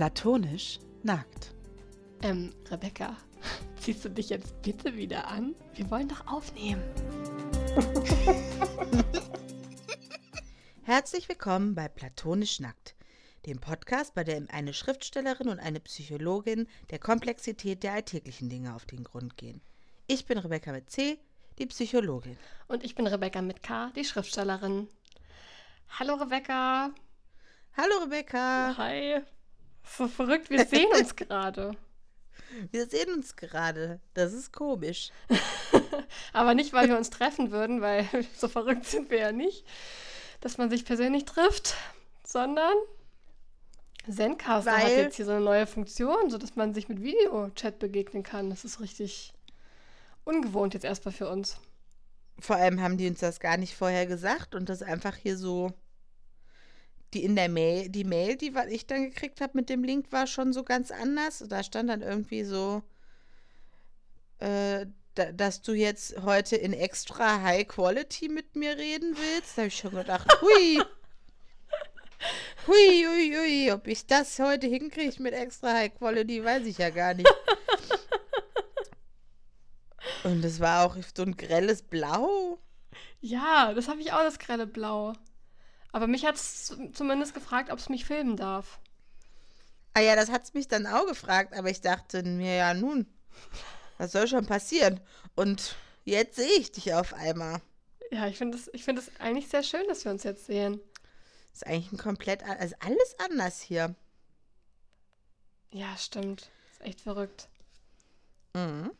Platonisch nackt. Ähm, Rebecca, ziehst du dich jetzt bitte wieder an? Wir wollen doch aufnehmen. Herzlich willkommen bei Platonisch nackt, dem Podcast, bei dem eine Schriftstellerin und eine Psychologin der Komplexität der alltäglichen Dinge auf den Grund gehen. Ich bin Rebecca mit C, die Psychologin. Und ich bin Rebecca mit K, die Schriftstellerin. Hallo Rebecca. Hallo Rebecca. Hi. So verrückt, wir sehen uns gerade. Wir sehen uns gerade. Das ist komisch. Aber nicht, weil wir uns treffen würden, weil so verrückt sind wir ja nicht, dass man sich persönlich trifft, sondern Zencaster hat Weil- jetzt hier so eine neue Funktion, sodass man sich mit Videochat begegnen kann. Das ist richtig ungewohnt jetzt erstmal für uns. Vor allem haben die uns das gar nicht vorher gesagt und das einfach hier so. Die in der Mail, die Mail, die was ich dann gekriegt habe mit dem Link, war schon so ganz anders. Da stand dann irgendwie so, äh, da, dass du jetzt heute in extra High Quality mit mir reden willst. Da habe ich schon gedacht, hui. Hui, hui, hui, ob ich das heute hinkriege mit extra High Quality, weiß ich ja gar nicht. Und es war auch so ein grelles Blau. Ja, das habe ich auch, das grelle Blau. Aber mich hat es zumindest gefragt, ob es mich filmen darf. Ah ja, das hat's mich dann auch gefragt, aber ich dachte mir, ja nun, was soll schon passieren? Und jetzt sehe ich dich auf einmal. Ja, ich finde es find eigentlich sehr schön, dass wir uns jetzt sehen. Ist eigentlich ein komplett, also alles anders hier. Ja, stimmt. Ist echt verrückt. Mhm.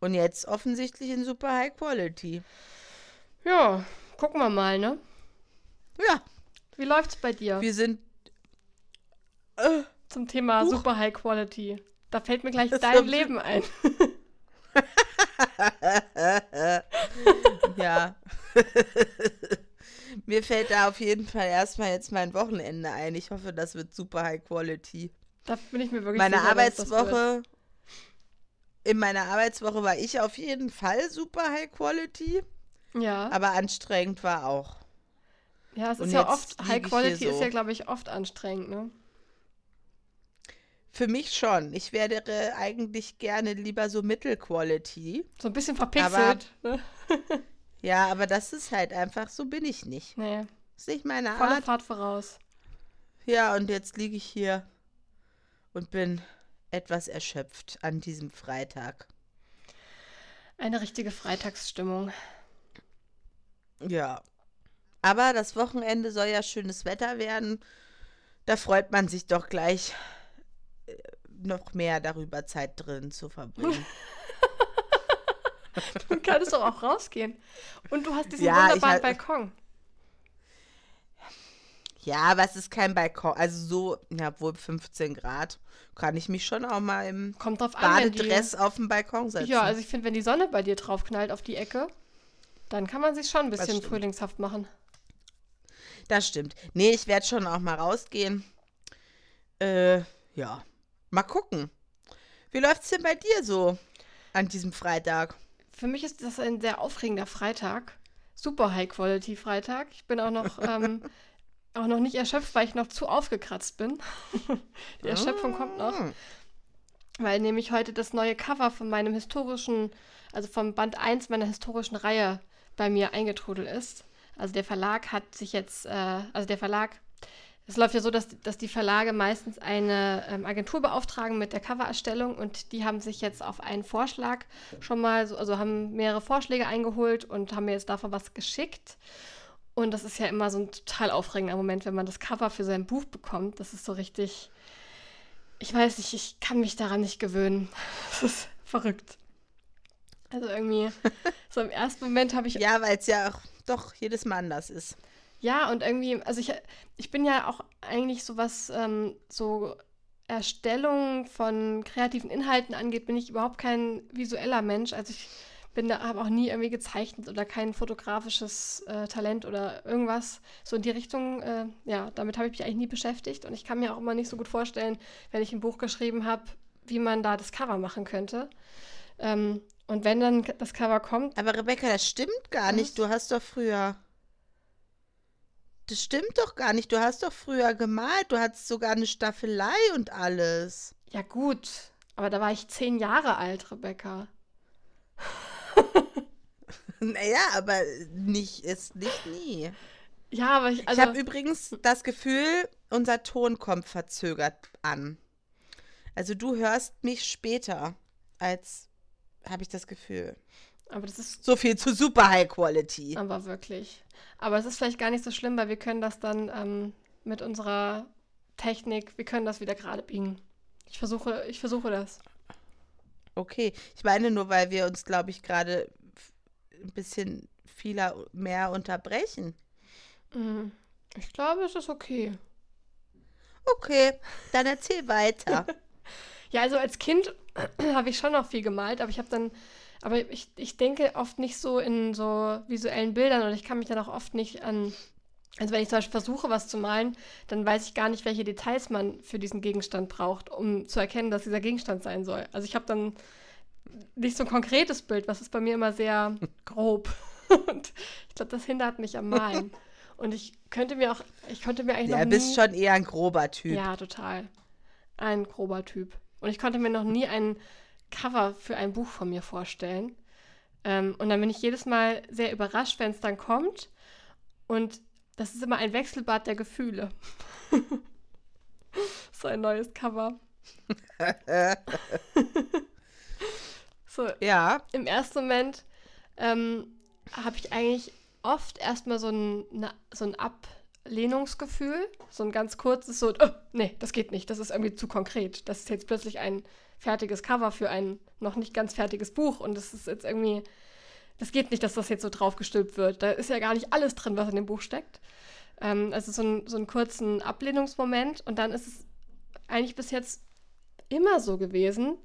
Und jetzt offensichtlich in super High Quality. Ja, gucken wir mal, ne? Ja, Wie läuft's bei dir wir sind. Äh, zum Thema Huch. Super High Quality? Da fällt mir gleich Das dein Leben ein. ja. Mir fällt da auf jeden Fall erstmal jetzt mein Wochenende ein. Ich hoffe, das wird super High Quality. Da bin ich mir wirklich meine sicher. Arbeitswoche. In meiner Arbeitswoche war ich auf jeden Fall super High Quality, Ja, aber anstrengend war auch. Ja, es und ist ja oft, High Quality ist so. ja, glaube ich, oft anstrengend, ne? Für mich schon. Ich wäre eigentlich gerne lieber so Mittelquality. So ein bisschen verpixelt, ne? Ja, aber das ist halt einfach, so bin ich nicht. Nee, ist nicht meine volle Art. Fahrt voraus. Ja, und jetzt liege ich hier und bin etwas erschöpft an diesem Freitag. Eine richtige Freitagsstimmung. Ja. Aber das Wochenende soll ja schönes Wetter werden. Da freut man sich doch gleich äh, noch mehr darüber, Zeit drin zu verbringen. Du kannst doch auch rausgehen. Und du hast diesen Ja, wunderbaren halt- Balkon. ja, aber es ist kein Balkon. Also so, ja, wohl 15 Grad. Kann ich mich schon auch mal im Kommt drauf an, wenn die, Badedress auf den Balkon setzen. Ja, also ich finde, wenn die Sonne bei dir draufknallt auf die Ecke, dann kann man sich schon ein bisschen frühlingshaft machen. Das stimmt. Nee, ich werde schon auch mal rausgehen. Äh, ja. Mal gucken. Wie läuft's denn bei dir so an diesem Freitag? Für mich ist das ein sehr aufregender Freitag. Super High-Quality-Freitag. Ich bin auch noch, ähm, auch noch nicht erschöpft, weil ich noch zu aufgekratzt bin. die Erschöpfung kommt noch. Ah. Weil nämlich heute das neue Cover von meinem historischen, also vom Band 1 meiner historischen Reihe bei mir eingetrudelt ist. Also der Verlag hat sich jetzt, äh, also der Verlag, es läuft ja so, dass, dass die Verlage meistens eine ähm, Agentur beauftragen mit der Covererstellung und die haben sich jetzt auf einen Vorschlag schon mal, so, also haben mehrere Vorschläge eingeholt und haben mir jetzt davon was geschickt. Und das ist ja immer so ein total aufregender Moment, wenn man das Cover für sein Buch bekommt. Das ist so richtig, ich weiß nicht, ich kann mich daran nicht gewöhnen. Das ist verrückt. Also irgendwie, so im ersten Moment habe ich, ja. Ja, weil es ja auch doch jedes Mal anders ist. und irgendwie, also ich, ich bin ja auch eigentlich so was, ähm, so Erstellung von kreativen Inhalten angeht, bin ich überhaupt kein visueller Mensch. Also ich bin da, habe auch nie irgendwie gezeichnet oder kein fotografisches äh, Talent oder irgendwas. So in die Richtung, äh, ja, damit habe ich mich eigentlich nie beschäftigt und ich kann mir auch immer nicht so gut vorstellen, wenn ich ein Buch geschrieben habe, wie man da das Cover machen könnte. Ähm, und wenn dann das Cover kommt, Aber Rebecca, das stimmt gar nicht. Du hast doch früher Das stimmt doch gar nicht. Du hast doch früher gemalt. Du hattest sogar eine Staffelei und alles. Ja, gut. Aber da war ich zehn Jahre alt, Rebecca. naja, aber nicht ist nicht nie. Ja, aber ich. Also ich habe übrigens das Gefühl, unser Ton kommt verzögert an. Also du hörst mich später, als habe ich das Gefühl. Aber das ist. So viel zu super High Quality. Aber wirklich. Aber es ist vielleicht gar nicht so schlimm, weil wir können das dann ähm, mit unserer Technik, wir können das wieder gerade biegen. Ich versuche, ich versuche das. Okay. Ich meine nur, weil wir uns, glaube ich, gerade ein bisschen vieler mehr unterbrechen. Mhm. Ich glaube, es ist okay. Okay, dann erzähl weiter. ja, also als Kind habe ich schon noch viel gemalt, aber ich habe dann, aber ich, ich denke oft nicht so in so visuellen Bildern und ich kann mich dann auch oft nicht an, also wenn ich zum Beispiel versuche, was zu malen, dann weiß ich gar nicht, welche Details man für diesen Gegenstand braucht, um zu erkennen, dass dieser Gegenstand sein soll. Also ich habe dann nicht so ein konkretes Bild, was ist bei mir immer sehr grob. Und ich glaube, das hindert mich am Malen. Und ich könnte mir auch, ich könnte mir eigentlich ja, noch. Du bist schon eher ein grober Typ. Ja, total. Ein grober Typ. Und ich konnte mir noch nie ein Cover für ein Buch von mir vorstellen. Ähm, und dann bin ich jedes Mal sehr überrascht, wenn es dann kommt. Und das ist immer ein Wechselbad der Gefühle. so ein neues Cover. so. Ja. Im ersten Moment ähm, habe ich eigentlich oft erstmal so ein, ne, so ein Ablehnungsgefühl, so ein ganz kurzes, so, oh, nee, das geht nicht, das ist irgendwie zu konkret. Das ist jetzt plötzlich ein fertiges Cover für ein noch nicht ganz fertiges Buch und das ist jetzt irgendwie, das geht nicht, dass das jetzt so draufgestülpt wird. Da ist ja gar nicht alles drin, was in dem Buch steckt. Ähm, also so, ein, so einen kurzen Ablehnungsmoment und dann ist es eigentlich bis jetzt immer so gewesen,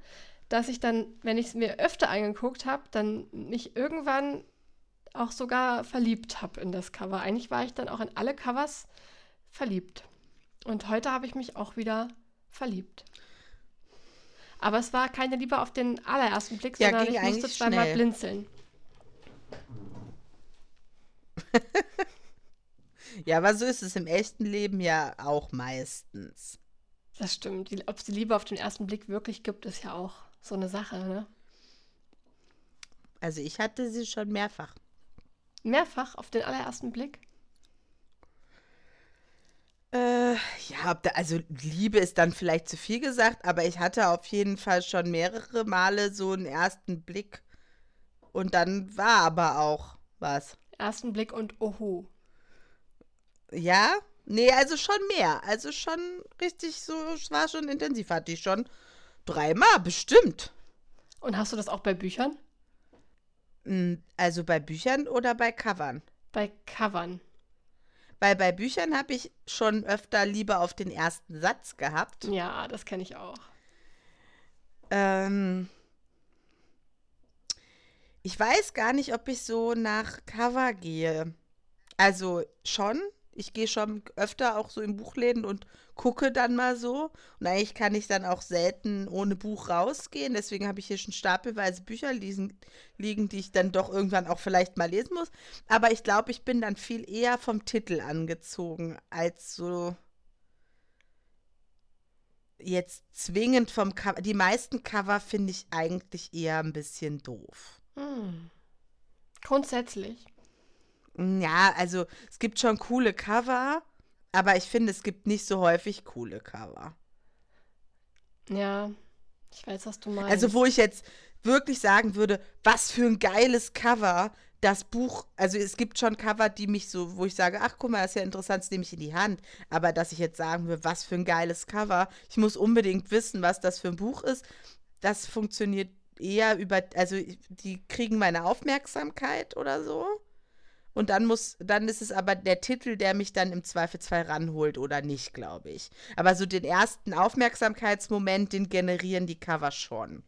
dass ich dann, wenn ich es mir öfter angeguckt habe, dann mich irgendwann auch sogar verliebt habe in das Cover. Eigentlich war ich dann auch in alle Covers verliebt. Und heute habe ich mich auch wieder verliebt. Aber es war keine Liebe auf den allerersten Blick, ja, sondern ich musste zweimal schnell. blinzeln. ja, aber so ist es im echten Leben ja auch meistens. Das stimmt. Ob es die Liebe auf den ersten Blick wirklich gibt, ist ja auch so eine Sache, ne? Also ich hatte sie schon mehrfach. Mehrfach auf den allerersten Blick? Äh, ja, also Liebe ist dann vielleicht zu viel gesagt, aber ich hatte auf jeden Fall schon mehrere Male so einen ersten Blick. Und dann war aber auch was. Ersten Blick und Oho. Ja? Nee, also schon mehr. Also schon richtig so, es war schon intensiv. Hatte ich schon dreimal, bestimmt. Und hast du das auch bei Büchern? Also bei Büchern oder bei Covern? Bei Covern. Weil bei Büchern habe ich schon öfter Liebe auf den ersten Satz gehabt. Ja, das kenne ich auch. Ähm, ich weiß gar nicht, ob ich so nach Cover gehe. Also schon, ich gehe schon öfter auch so in Buchläden und gucke dann mal so. Und eigentlich kann ich dann auch selten ohne Buch rausgehen. Deswegen habe ich hier schon stapelweise Bücher liegen, liegen, die ich dann doch irgendwann auch vielleicht mal lesen muss. Aber ich glaube, ich bin dann viel eher vom Titel angezogen, als so jetzt zwingend vom Cover. Die meisten Cover finde ich eigentlich eher ein bisschen doof. Hm. Grundsätzlich. Ja, also es gibt schon coole Cover, aber ich finde, es gibt nicht so häufig coole Cover. Ja, ich weiß, was du meinst. Also, wo ich jetzt wirklich sagen würde, was für ein geiles Cover das Buch, also es gibt schon Cover, die mich so, wo ich sage, ach guck mal, das ist ja interessant, das nehme ich in die Hand. Aber dass ich jetzt sagen würde, was für ein geiles Cover, ich muss unbedingt wissen, was das für ein Buch ist, das funktioniert eher über, also die kriegen meine Aufmerksamkeit oder so. Und dann muss, dann ist es aber der Titel, der mich dann im Zweifelsfall ranholt oder nicht, glaube ich. Aber so den ersten Aufmerksamkeitsmoment, den generieren die Cover schon,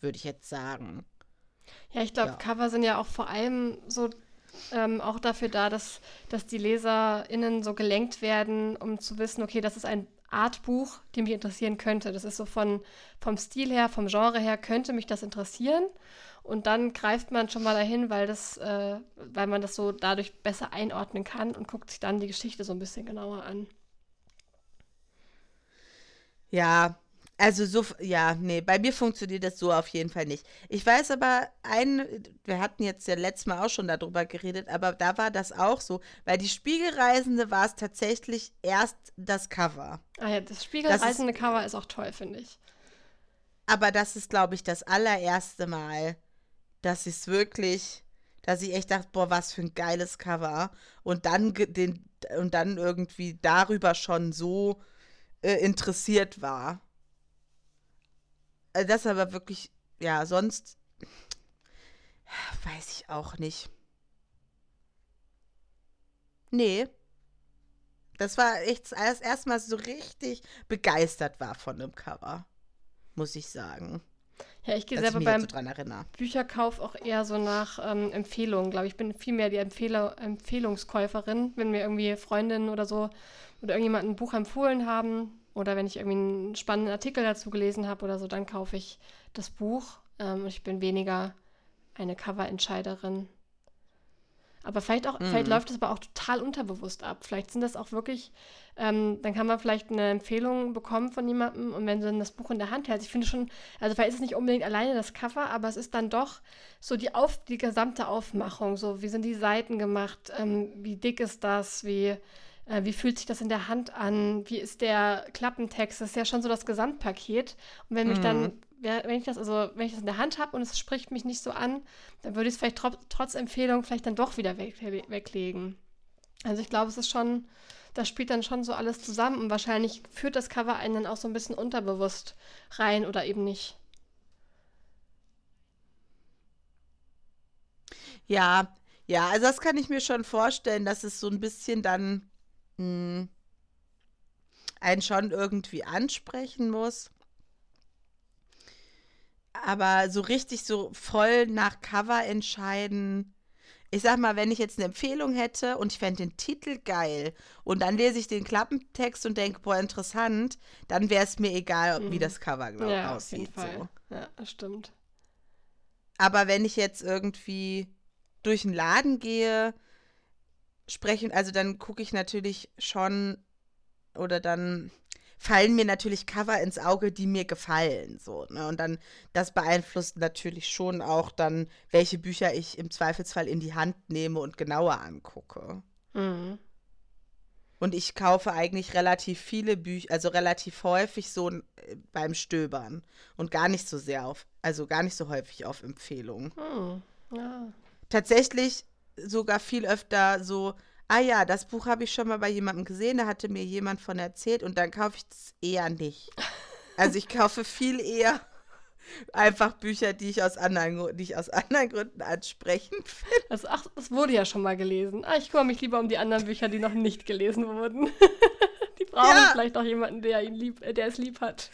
würde ich jetzt sagen. Ja, ich glaube, ja. Cover sind ja auch vor allem so ähm, auch dafür da, dass, dass die LeserInnen so gelenkt werden, um zu wissen, okay, das ist ein, Art Buch, die mich interessieren könnte. Das ist so von, vom Stil her, vom Genre her, könnte mich das interessieren. Und dann greift man schon mal dahin, weil, das, äh, weil man das so dadurch besser einordnen kann und guckt sich dann die Geschichte so ein bisschen genauer an. Ja, also so, ja, nee, bei mir funktioniert das so auf jeden Fall nicht. Ich weiß aber, ein, wir hatten jetzt ja letztes Mal auch schon darüber geredet, aber da war das auch so, weil die Spiegelreisende war es tatsächlich erst das Cover. Ah ja, das Spiegelreisende das ist, Cover ist auch toll, finde ich. Aber das ist, glaube ich, das allererste Mal, dass ich es wirklich, dass ich echt dachte, boah, was für ein geiles Cover. Und dann den, und dann irgendwie darüber schon so äh, interessiert war. Äh, das aber wirklich, ja, sonst weiß ich auch nicht. Nee. Das war echt als erstmal so richtig begeistert war von dem Cover. Muss ich sagen. Ja, ich gehe selber beim Bücherkauf auch eher so nach ähm, Empfehlungen, glaube ich. Ich bin viel mehr die Empfehler, Empfehlungskäuferin, wenn mir irgendwie Freundinnen oder so oder irgendjemand ein Buch empfohlen haben, oder wenn ich irgendwie einen spannenden Artikel dazu gelesen habe oder so, dann kaufe ich das Buch. Ähm, und ich bin weniger eine Cover-Entscheiderin. Aber vielleicht auch, mhm. vielleicht läuft das aber auch total unterbewusst ab. Vielleicht sind das auch wirklich, ähm, dann kann man vielleicht eine Empfehlung bekommen von jemandem und wenn sie dann das Buch in der Hand hält, ich finde schon, also vielleicht ist es nicht unbedingt alleine das Cover, aber es ist dann doch so die auf, die gesamte Aufmachung, so wie sind die Seiten gemacht, ähm, wie dick ist das, wie äh, wie fühlt sich das in der Hand an? Wie ist der Klappentext? Das ist ja schon so das Gesamtpaket. Und wenn mich mhm. dann, wenn ich das, also wenn ich das in der Hand habe und es spricht mich nicht so an, dann würde ich es vielleicht tro trotz Empfehlung vielleicht dann doch wieder weg weglegen. Also ich glaube, es ist schon, das spielt dann schon so alles zusammen und wahrscheinlich führt das Cover einen dann auch so ein bisschen unterbewusst rein oder eben nicht. Ja, ja, also das kann ich mir schon vorstellen, dass es so ein bisschen dann mh, einen schon irgendwie ansprechen muss. Aber so richtig so voll nach Cover entscheiden. Ich sag mal, wenn ich jetzt eine Empfehlung hätte und ich fände den Titel geil und dann lese ich den Klappentext und denke, boah, interessant, dann wäre es mir egal, mhm. wie das Cover glaub, ja, aussieht. So. Ja, stimmt. Aber wenn ich jetzt irgendwie durch den Laden gehe sprechen, also dann gucke ich natürlich schon oder dann fallen mir natürlich Cover ins Auge, die mir gefallen, so, ne? Und dann, das beeinflusst natürlich schon auch dann, welche Bücher ich im Zweifelsfall in die Hand nehme und genauer angucke. Mhm. Und ich kaufe eigentlich relativ viele Bücher, also relativ häufig so äh, beim Stöbern und gar nicht so sehr auf, also gar nicht so häufig auf Empfehlungen. Mhm. Ja. Tatsächlich sogar viel öfter so, ah ja, das Buch habe ich schon mal bei jemandem gesehen, da hatte mir jemand von erzählt und dann kaufe ich es eher nicht. Also ich kaufe viel eher einfach Bücher, die ich aus anderen, die ich aus anderen Gründen ansprechend finde. Also, ach, das wurde ja schon mal gelesen. Ah, ich kümmere mich lieber um die anderen Bücher, die noch nicht gelesen wurden. die brauchen ja. vielleicht auch jemanden, der ihn lieb, äh, der es lieb hat.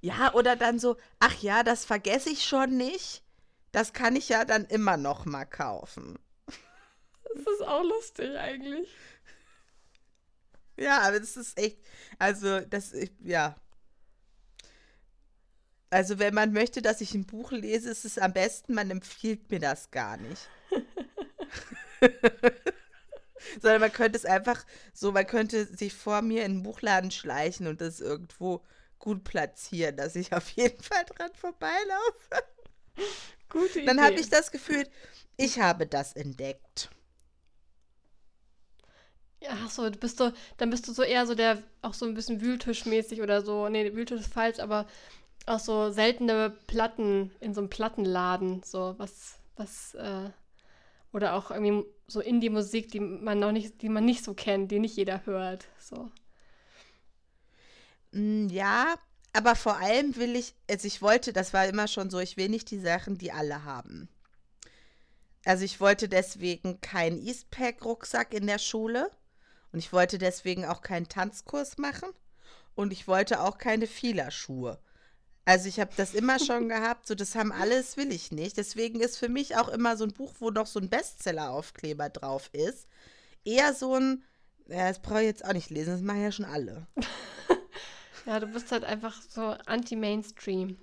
Ja, oder dann so, ach ja, das vergesse ich schon nicht das kann ich ja dann immer noch mal kaufen. Das ist auch lustig eigentlich. Ja, aber das ist echt, also das, ja. Also wenn man möchte, dass ich ein Buch lese, ist es am besten, man empfiehlt mir das gar nicht. Sondern man könnte es einfach so, man könnte sich vor mir in einen Buchladen schleichen und das irgendwo gut platzieren, dass ich auf jeden Fall dran vorbeilaufe. Gute Idee. Dann habe ich das Gefühl, ich habe das entdeckt. Ja, ach so, bist du, dann bist du so eher so der, auch so ein bisschen Wühltischmäßig oder so. Nee, Wühltisch ist falsch, aber auch so seltene Platten in so einem Plattenladen, so was, was, äh, oder auch irgendwie so Indie-Musik, die man noch nicht, die man nicht so kennt, die nicht jeder hört. So. Mm, ja, aber vor allem will ich, also ich wollte, das war immer schon so, ich will nicht die Sachen, die alle haben. Also ich wollte deswegen keinen Eastpack-Rucksack in der Schule und ich wollte deswegen auch keinen Tanzkurs machen und ich wollte auch keine Fielerschuhe. Also ich habe das immer schon gehabt, so das haben alles will ich nicht. Deswegen ist für mich auch immer so ein Buch, wo noch so ein Bestseller-Aufkleber drauf ist, eher so ein Ja, das brauche ich jetzt auch nicht lesen, das machen ja schon alle. ja, du bist halt einfach so anti-Mainstream.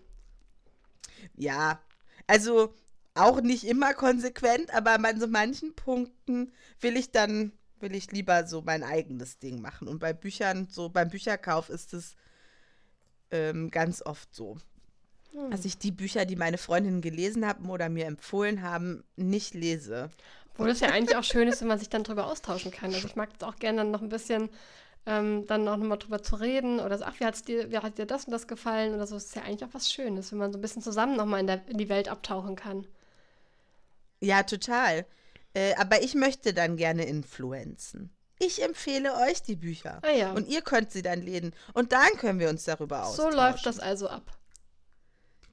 Ja, also auch nicht immer konsequent, aber an so manchen Punkten will ich dann, will ich lieber so mein eigenes Ding machen. Und bei Büchern, so beim Bücherkauf ist es ähm, ganz oft so. Hm. Dass ich die Bücher, die meine Freundinnen gelesen haben oder mir empfohlen haben, nicht lese. Wo das ja eigentlich auch schön ist, wenn man sich dann drüber austauschen kann. Also ich mag es auch gerne dann noch ein bisschen ähm, dann noch mal drüber zu reden oder so, ach, wie, hat's dir, wie hat dir das und das gefallen oder so. Das ist ja eigentlich auch was Schönes, wenn man so ein bisschen zusammen nochmal in, in die Welt abtauchen kann. Ja, total. Äh, aber ich möchte dann gerne influenzen. Ich empfehle euch die Bücher. Ah, ja. Und ihr könnt sie dann lesen. Und dann können wir uns darüber austauschen. So läuft das also ab.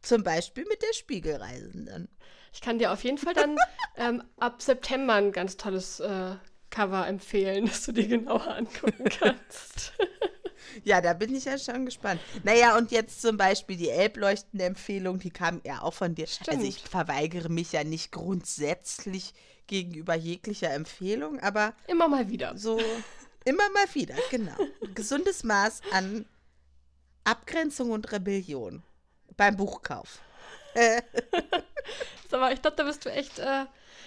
Zum Beispiel mit der Spiegelreisenden. Ich kann dir auf jeden Fall dann ähm, ab September ein ganz tolles äh, Cover empfehlen, das du dir genauer angucken kannst. ja, da bin ich ja schon gespannt. Naja, und jetzt zum Beispiel die Elbleuchten-Empfehlung, die kam ja auch von dir. Stimmt. Also ich verweigere mich ja nicht grundsätzlich gegenüber jeglicher Empfehlung, aber. Immer mal wieder. So, immer mal wieder, genau. Gesundes Maß an Abgrenzung und Rebellion beim Buchkauf. Aber ich glaube, da bist du echt. Äh,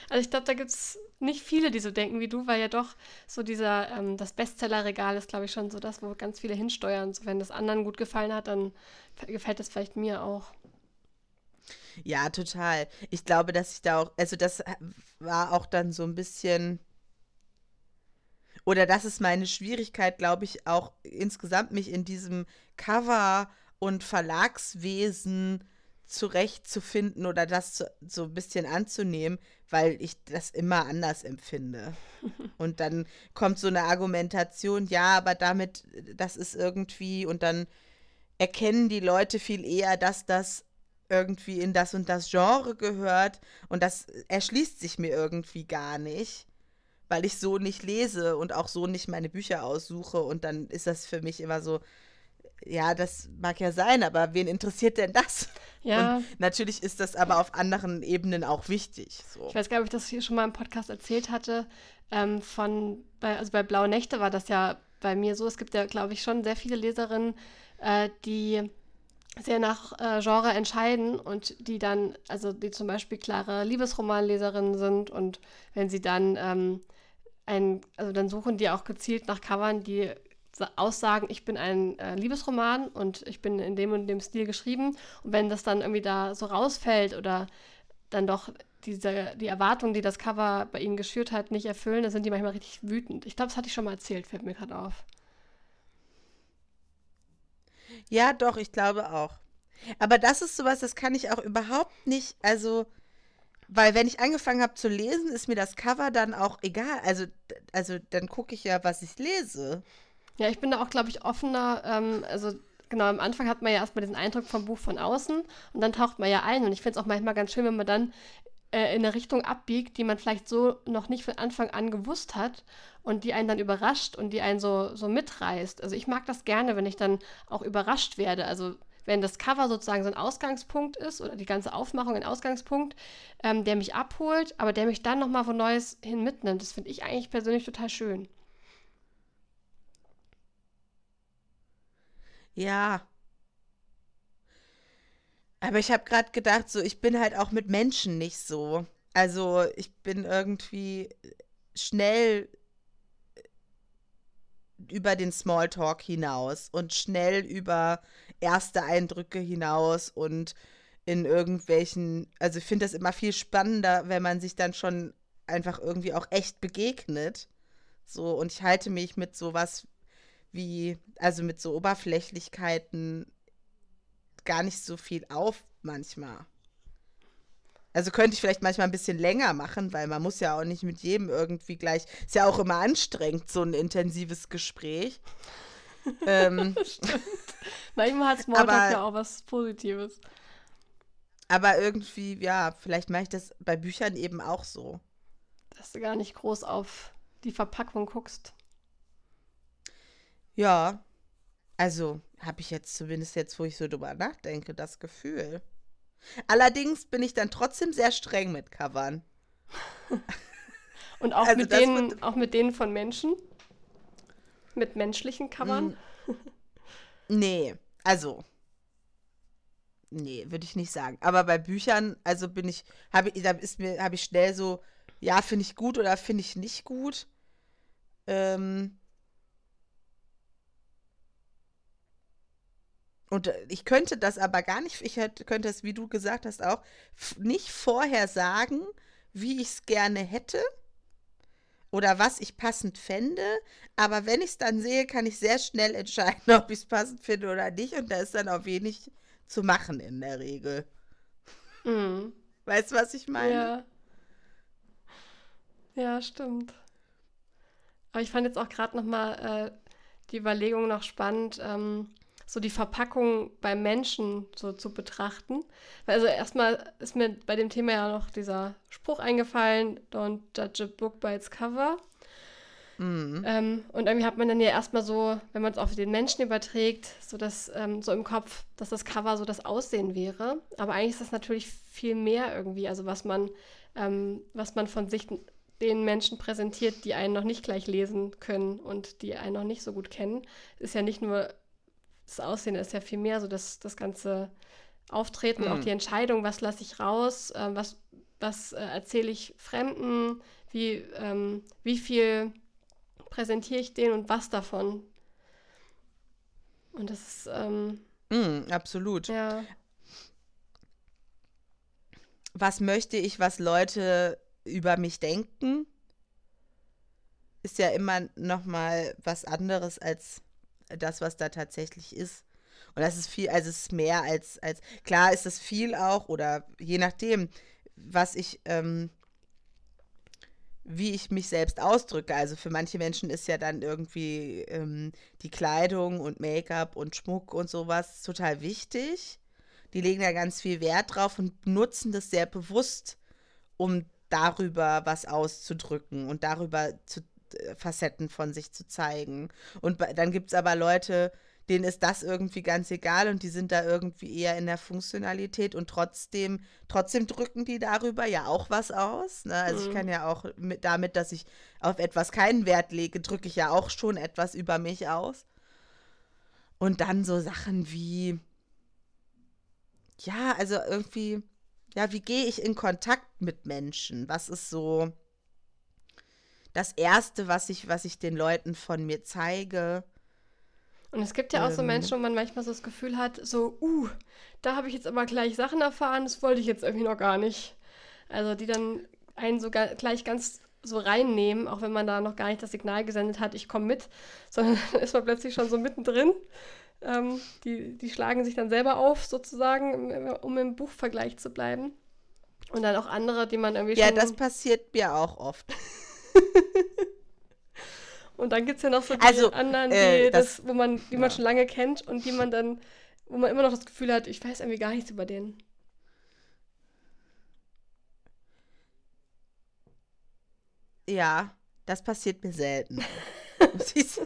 also ich glaube, da gibt es nicht viele, die so denken wie du, weil ja doch so dieser, ähm, das Bestsellerregal ist, glaube ich, schon so das, wo ganz viele hinsteuern. So, wenn das anderen gut gefallen hat, dann gefällt das vielleicht mir auch. Ja, total. Ich glaube, dass ich da auch, also das war auch dann so ein bisschen, oder das ist meine Schwierigkeit, glaube ich, auch insgesamt mich in diesem Cover- und Verlagswesen zurechtzufinden oder das so, so ein bisschen anzunehmen, weil ich das immer anders empfinde. Und dann kommt so eine Argumentation, ja, aber damit, das ist irgendwie, und dann erkennen die Leute viel eher, dass das irgendwie in das und das Genre gehört. Und das erschließt sich mir irgendwie gar nicht, weil ich so nicht lese und auch so nicht meine Bücher aussuche. Und dann ist das für mich immer so, ja, das mag ja sein, aber wen interessiert denn das? Ja. Und natürlich ist das aber auf anderen Ebenen auch wichtig. So. Ich weiß gar nicht, ob ich das hier schon mal im Podcast erzählt hatte. Ähm, von, bei, also bei Blaue Nächte war das ja bei mir so. Es gibt ja, glaube ich, schon sehr viele Leserinnen, äh, die sehr nach äh, Genre entscheiden und die dann, also die zum Beispiel klare Liebesromanleserinnen sind und wenn sie dann ähm, ein, also dann suchen die auch gezielt nach Covern, die aussagen, ich bin ein äh, Liebesroman und ich bin in dem und dem Stil geschrieben. Und wenn das dann irgendwie da so rausfällt oder dann doch diese, die Erwartungen, die das Cover bei ihnen geschürt hat, nicht erfüllen, dann sind die manchmal richtig wütend. Ich glaube, das hatte ich schon mal erzählt, fällt mir gerade auf. Ja, doch, ich glaube auch. Aber das ist sowas, das kann ich auch überhaupt nicht, also, weil wenn ich angefangen habe zu lesen, ist mir das Cover dann auch egal. Also, also dann gucke ich ja, was ich lese. Ja, ich bin da auch, glaube ich, offener. Ähm, also genau, am Anfang hat man ja erstmal diesen Eindruck vom Buch von außen und dann taucht man ja ein. Und ich finde es auch manchmal ganz schön, wenn man dann äh, in eine Richtung abbiegt, die man vielleicht so noch nicht von Anfang an gewusst hat und die einen dann überrascht und die einen so, so mitreißt. Also ich mag das gerne, wenn ich dann auch überrascht werde. Also wenn das Cover sozusagen so ein Ausgangspunkt ist oder die ganze Aufmachung ein Ausgangspunkt, ähm, der mich abholt, aber der mich dann nochmal wo Neues hin mitnimmt. Das finde ich eigentlich persönlich total schön. Ja. Aber ich habe gerade gedacht, so, ich bin halt auch mit Menschen nicht so. Also, ich bin irgendwie schnell über den Smalltalk hinaus und schnell über erste Eindrücke hinaus und in irgendwelchen, also ich finde das immer viel spannender, wenn man sich dann schon einfach irgendwie auch echt begegnet. So, und ich halte mich mit sowas wie, also mit so Oberflächlichkeiten gar nicht so viel auf manchmal. Also könnte ich vielleicht manchmal ein bisschen länger machen, weil man muss ja auch nicht mit jedem irgendwie gleich. Ist ja auch immer anstrengend, so ein intensives Gespräch. ähm, Manchmal hat Smalltalk ja auch was Positives. Aber irgendwie, ja, vielleicht mache ich das bei Büchern eben auch so. Dass du gar nicht groß auf die Verpackung guckst. Ja, also habe ich jetzt zumindest jetzt, wo ich so drüber nachdenke, das Gefühl. Allerdings bin ich dann trotzdem sehr streng mit Covern. Und auch, also mit denen, auch mit denen von Menschen? Mit menschlichen Covern? Nee, also. Nee, würde ich nicht sagen. Aber bei Büchern, also bin ich, habe ich, da ist mir, habe ich schnell so, ja, finde ich gut oder finde ich nicht gut. Ähm, und äh, ich könnte das aber gar nicht, ich hätte, könnte es, wie du gesagt hast, auch nicht vorher sagen, wie ich es gerne hätte oder was ich passend fände. Aber wenn ich es dann sehe, kann ich sehr schnell entscheiden, ob ich es passend finde oder nicht. Und da ist dann auch wenig zu machen in der Regel. Mhm. Weißt du, was ich meine? Ja. Ja, stimmt. Aber ich fand jetzt auch gerade noch mal äh, die Überlegung noch spannend, ähm, so die Verpackung beim Menschen so zu betrachten. Also erstmal ist mir bei dem Thema ja noch dieser Spruch eingefallen, don't judge a book by its cover. Mhm. Ähm, und irgendwie hat man dann ja erstmal so, wenn man es auf den Menschen überträgt, so das ähm, so im Kopf, dass das Cover so das Aussehen wäre. Aber eigentlich ist das natürlich viel mehr irgendwie, also was man, ähm, was man von sich den Menschen präsentiert, die einen noch nicht gleich lesen können und die einen noch nicht so gut kennen, ist ja nicht nur das Aussehen, ist ja viel mehr so das, das ganze Auftreten, mhm. auch die Entscheidung, was lasse ich raus, äh, was, was äh, erzähle ich Fremden, wie, ähm, wie viel präsentiere ich denen und was davon. Und das ist. Ähm, mm, absolut. Ja. Was möchte ich, was Leute über mich denken? Ist ja immer noch mal was anderes als das, was da tatsächlich ist. Und das ist viel, also es ist mehr als, als klar ist es viel auch, oder je nachdem, was ich ähm, wie ich mich selbst ausdrücke. Also für manche Menschen ist ja dann irgendwie ähm, die Kleidung und Make-up und Schmuck und sowas total wichtig. Die legen da ganz viel Wert drauf und nutzen das sehr bewusst, um darüber was auszudrücken und darüber zu, Facetten von sich zu zeigen. Und dann gibt es aber Leute, denen ist das irgendwie ganz egal und die sind da irgendwie eher in der Funktionalität und trotzdem, trotzdem drücken die darüber ja auch was aus. Ne? Also mhm. ich kann ja auch mit, damit, dass ich auf etwas keinen Wert lege, drücke ich ja auch schon etwas über mich aus. Und dann so Sachen wie, ja, also irgendwie, ja, wie gehe ich in Kontakt mit Menschen? Was ist so das Erste, was ich, was ich den Leuten von mir zeige? Und es gibt ja auch ähm, so Menschen, wo man manchmal so das Gefühl hat, so, uh, da habe ich jetzt aber gleich Sachen erfahren, das wollte ich jetzt irgendwie noch gar nicht. Also die dann einen so gleich ganz so reinnehmen, auch wenn man da noch gar nicht das Signal gesendet hat, ich komme mit, sondern dann ist man plötzlich schon so mittendrin. Ähm, die, die schlagen sich dann selber auf, sozusagen, um im Buchvergleich zu bleiben. Und dann auch andere, die man irgendwie ja, schon... Ja, das passiert mir auch oft. Und dann gibt es ja noch so die also, anderen, die, äh, das, das, wo man, die ja. man schon lange kennt und die man dann, wo man immer noch das Gefühl hat, ich weiß irgendwie gar nichts über den. Ja, das passiert mir selten.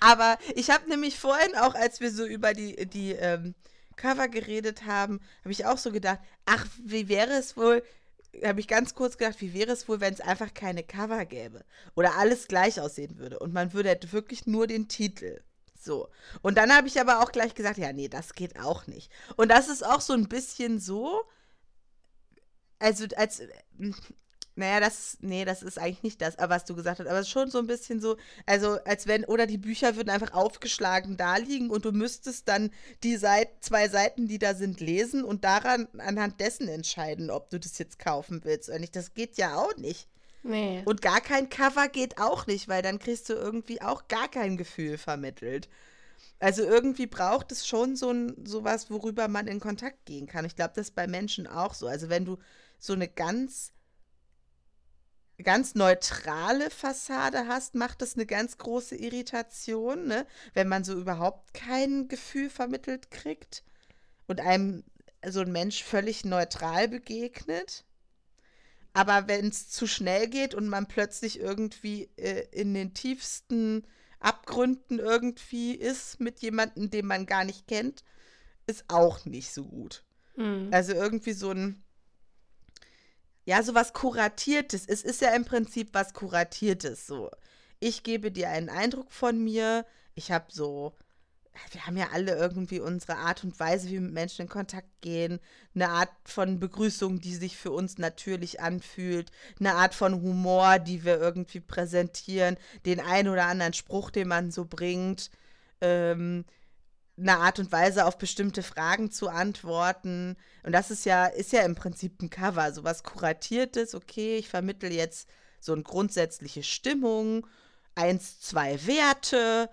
Aber ich habe nämlich vorhin auch, als wir so über die, die ähm, Cover geredet haben, habe ich auch so gedacht, ach, wie wäre es wohl, habe ich ganz kurz gedacht, wie wäre es wohl, wenn es einfach keine Cover gäbe oder alles gleich aussehen würde und man würde hätte wirklich nur den Titel. So. Und dann habe ich aber auch gleich gesagt, ja, nee, das geht auch nicht. Und das ist auch so ein bisschen so, also als naja, das, nee, das ist eigentlich nicht das, was du gesagt hast, aber es ist schon so ein bisschen so, also als wenn, oder die Bücher würden einfach aufgeschlagen da liegen und du müsstest dann die Seit zwei Seiten, die da sind, lesen und daran, anhand dessen entscheiden, ob du das jetzt kaufen willst oder nicht. Das geht ja auch nicht. Nee. Und gar kein Cover geht auch nicht, weil dann kriegst du irgendwie auch gar kein Gefühl vermittelt. Also irgendwie braucht es schon so ein sowas, worüber man in Kontakt gehen kann. Ich glaube, das ist bei Menschen auch so. Also wenn du so eine ganz ganz neutrale Fassade hast, macht das eine ganz große Irritation, ne? wenn man so überhaupt kein Gefühl vermittelt kriegt und einem so ein Mensch völlig neutral begegnet. Aber wenn es zu schnell geht und man plötzlich irgendwie äh, in den tiefsten Abgründen irgendwie ist mit jemandem, den man gar nicht kennt, ist auch nicht so gut. Mhm. Also irgendwie so ein ja, so was Kuratiertes. Es ist ja im Prinzip was Kuratiertes so. ich gebe dir einen Eindruck von mir. Ich habe so, wir haben ja alle irgendwie unsere Art und Weise, wie wir mit Menschen in Kontakt gehen. Eine Art von Begrüßung, die sich für uns natürlich anfühlt. Eine Art von Humor, die wir irgendwie präsentieren. Den einen oder anderen Spruch, den man so bringt. Ähm, eine Art und Weise auf bestimmte Fragen zu antworten. Und das ist ja, ist ja im Prinzip ein Cover, so was Kuratiertes, okay, ich vermittel jetzt so eine grundsätzliche Stimmung, eins, zwei Werte,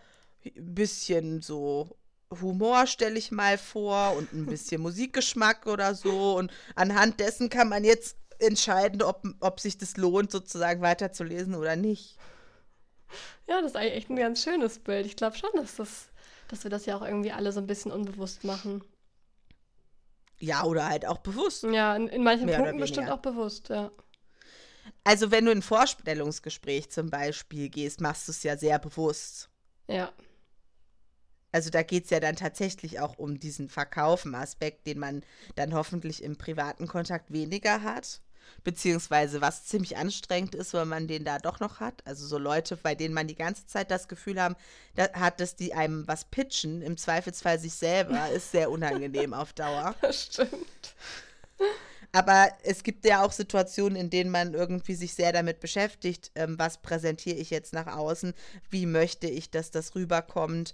ein bisschen so Humor stelle ich mal vor und ein bisschen Musikgeschmack oder so. Und anhand dessen kann man jetzt entscheiden, ob, ob sich das lohnt, sozusagen weiterzulesen oder nicht. Ja, das ist eigentlich echt ein ganz schönes Bild. Ich glaube schon, dass das dass wir das ja auch irgendwie alle so ein bisschen unbewusst machen. Ja, oder halt auch bewusst. Ja, in, in manchen Mehr Punkten bestimmt auch bewusst, ja. Also, wenn du in ein Vorstellungsgespräch zum Beispiel gehst, machst du es ja sehr bewusst. Ja. Also da geht es ja dann tatsächlich auch um diesen Verkaufen-Aspekt, den man dann hoffentlich im privaten Kontakt weniger hat beziehungsweise was ziemlich anstrengend ist, weil man den da doch noch hat. Also so Leute, bei denen man die ganze Zeit das Gefühl haben, da hat, dass die einem was pitchen, im Zweifelsfall sich selber, ist sehr unangenehm auf Dauer. Das stimmt. Aber es gibt ja auch Situationen, in denen man irgendwie sich sehr damit beschäftigt, ähm, was präsentiere ich jetzt nach außen, wie möchte ich, dass das rüberkommt,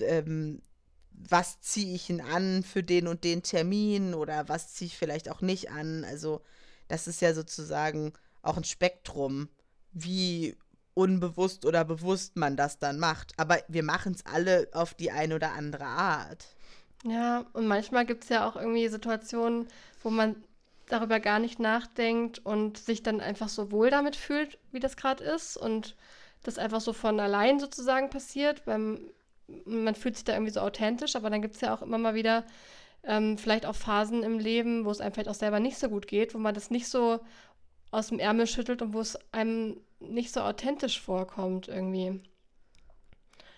ähm, was ziehe ich ihn an für den und den Termin oder was ziehe ich vielleicht auch nicht an. Also das ist ja sozusagen auch ein Spektrum, wie unbewusst oder bewusst man das dann macht. Aber wir machen es alle auf die eine oder andere Art. Ja, und manchmal gibt es ja auch irgendwie Situationen, wo man darüber gar nicht nachdenkt und sich dann einfach so wohl damit fühlt, wie das gerade ist und das einfach so von allein sozusagen passiert. Beim, man fühlt sich da irgendwie so authentisch, aber dann gibt es ja auch immer mal wieder ähm, vielleicht auch Phasen im Leben, wo es einem vielleicht auch selber nicht so gut geht, wo man das nicht so aus dem Ärmel schüttelt und wo es einem nicht so authentisch vorkommt irgendwie.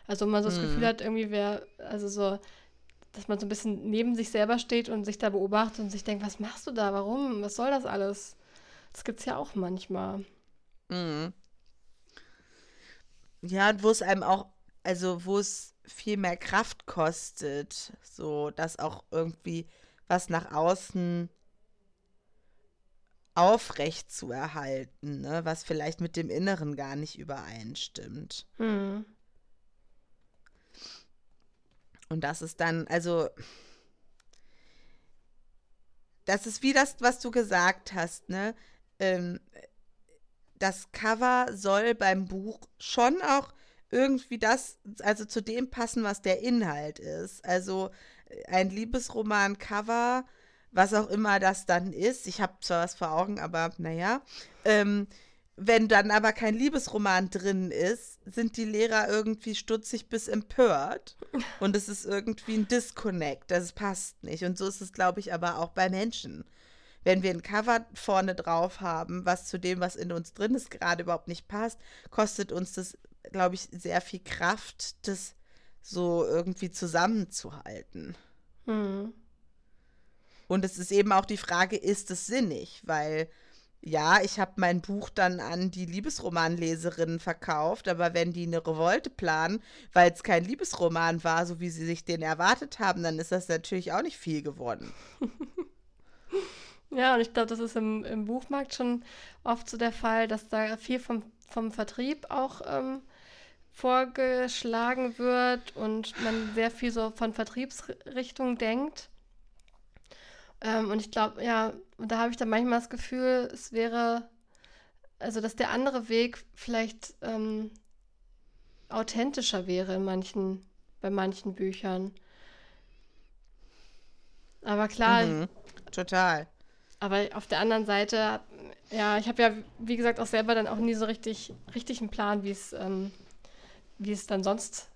Also wo man so das Gefühl mhm. hat, irgendwie wäre, also so, dass man so ein bisschen neben sich selber steht und sich da beobachtet und sich denkt, was machst du da? Warum? Was soll das alles? Das gibt es ja auch manchmal. Mhm. Ja, und wo es einem auch, also wo es viel mehr Kraft kostet, so dass auch irgendwie was nach außen aufrecht zu erhalten, ne? was vielleicht mit dem Inneren gar nicht übereinstimmt. Mhm. Und das ist dann, also, das ist wie das, was du gesagt hast, ne? Ähm, das Cover soll beim Buch schon auch irgendwie das, also zu dem passen, was der Inhalt ist. Also äh, ein Liebesroman-Cover, was auch immer das dann ist. Ich habe zwar was vor Augen, aber naja. Ähm, wenn dann aber kein Liebesroman drin ist, sind die Lehrer irgendwie stutzig bis empört. Und es ist irgendwie ein Disconnect. Das passt nicht. Und so ist es, glaube ich, aber auch bei Menschen. Wenn wir ein Cover vorne drauf haben, was zu dem, was in uns drin ist, gerade überhaupt nicht passt, kostet uns das glaube ich, sehr viel Kraft, das so irgendwie zusammenzuhalten. Mhm. Und es ist eben auch die Frage, ist es sinnig? Weil ja, ich habe mein Buch dann an die Liebesromanleserinnen verkauft, aber wenn die eine Revolte planen, weil es kein Liebesroman war, so wie sie sich den erwartet haben, dann ist das natürlich auch nicht viel geworden. ja, und ich glaube, das ist im, im, Buchmarkt schon oft so der Fall, dass da viel vom, vom Vertrieb auch ähm, vorgeschlagen wird und man sehr viel so von Vertriebsrichtung denkt. Ähm, und ich glaube, ja, da habe ich dann manchmal das Gefühl, es wäre, also dass der andere Weg vielleicht ähm, authentischer wäre in manchen, bei manchen Büchern. Aber klar. Mhm, total. Aber auf der anderen Seite, ja, ich habe ja, wie gesagt, auch selber dann auch nie so richtig, richtig einen Plan, wie es ähm, wie es dann sonst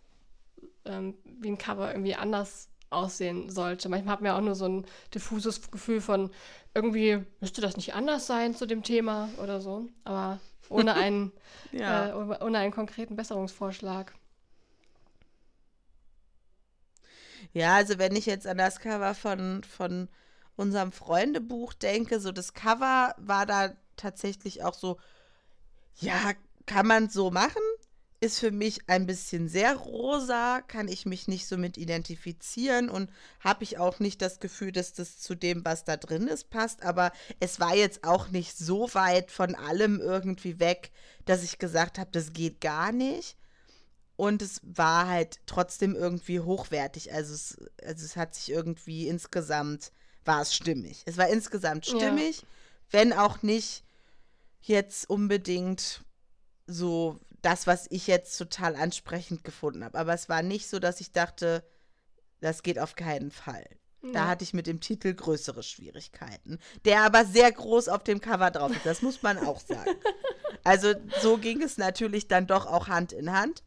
ähm, wie ein Cover irgendwie anders aussehen sollte. Manchmal hat man ja auch nur so ein diffuses Gefühl von, irgendwie müsste das nicht anders sein zu dem Thema oder so, aber ohne einen, ja. äh, ohne einen konkreten Besserungsvorschlag. Ja, also wenn ich jetzt an das Cover von, von unserem Freundebuch denke, so das Cover war da tatsächlich auch so, ja, kann man so machen, ist für mich ein bisschen sehr rosa, kann ich mich nicht so mit identifizieren und habe ich auch nicht das Gefühl, dass das zu dem, was da drin ist, passt. Aber es war jetzt auch nicht so weit von allem irgendwie weg, dass ich gesagt habe, das geht gar nicht. Und es war halt trotzdem irgendwie hochwertig. Also es, also es hat sich irgendwie insgesamt, war es stimmig. Es war insgesamt stimmig, ja. wenn auch nicht jetzt unbedingt so das, was ich jetzt total ansprechend gefunden habe. Aber es war nicht so, dass ich dachte, das geht auf keinen Fall. Ja. Da hatte ich mit dem Titel größere Schwierigkeiten, der aber sehr groß auf dem Cover drauf ist. Das muss man auch sagen. also so ging es natürlich dann doch auch Hand in Hand.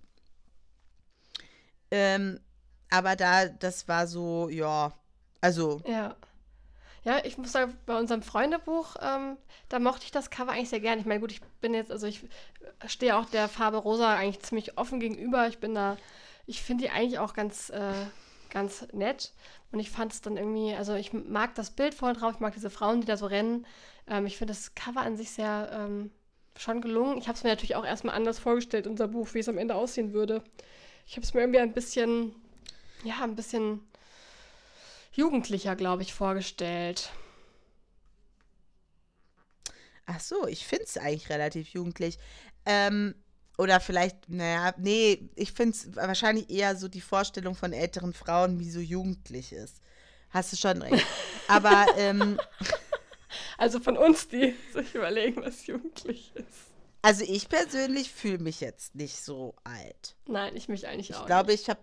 Ähm, aber da, das war so, ja, also. Ja. Ja, ich muss sagen, bei unserem Freundebuch, ähm, da mochte ich das Cover eigentlich sehr gerne. Ich meine, gut, ich bin jetzt, also ich stehe auch der Farbe Rosa eigentlich ziemlich offen gegenüber. Ich bin da, ich finde die eigentlich auch ganz, äh, ganz nett. Und ich fand es dann irgendwie, also ich mag das Bild vorne drauf, ich mag diese Frauen, die da so rennen. Ähm, ich finde das Cover an sich sehr ähm, schon gelungen. Ich habe es mir natürlich auch erstmal anders vorgestellt, unser Buch, wie es am Ende aussehen würde. Ich habe es mir irgendwie ein bisschen, ja, ein bisschen jugendlicher, glaube ich, vorgestellt. Ach so, ich finde es eigentlich relativ jugendlich. Ähm, oder vielleicht, naja, nee, ich finde es wahrscheinlich eher so die Vorstellung von älteren Frauen, wie so jugendlich ist. Hast du schon recht. Aber, ähm, Also von uns, die sich überlegen, was jugendlich ist. Also ich persönlich fühle mich jetzt nicht so alt. Nein, ich mich eigentlich ich auch. Ich glaube, ich habe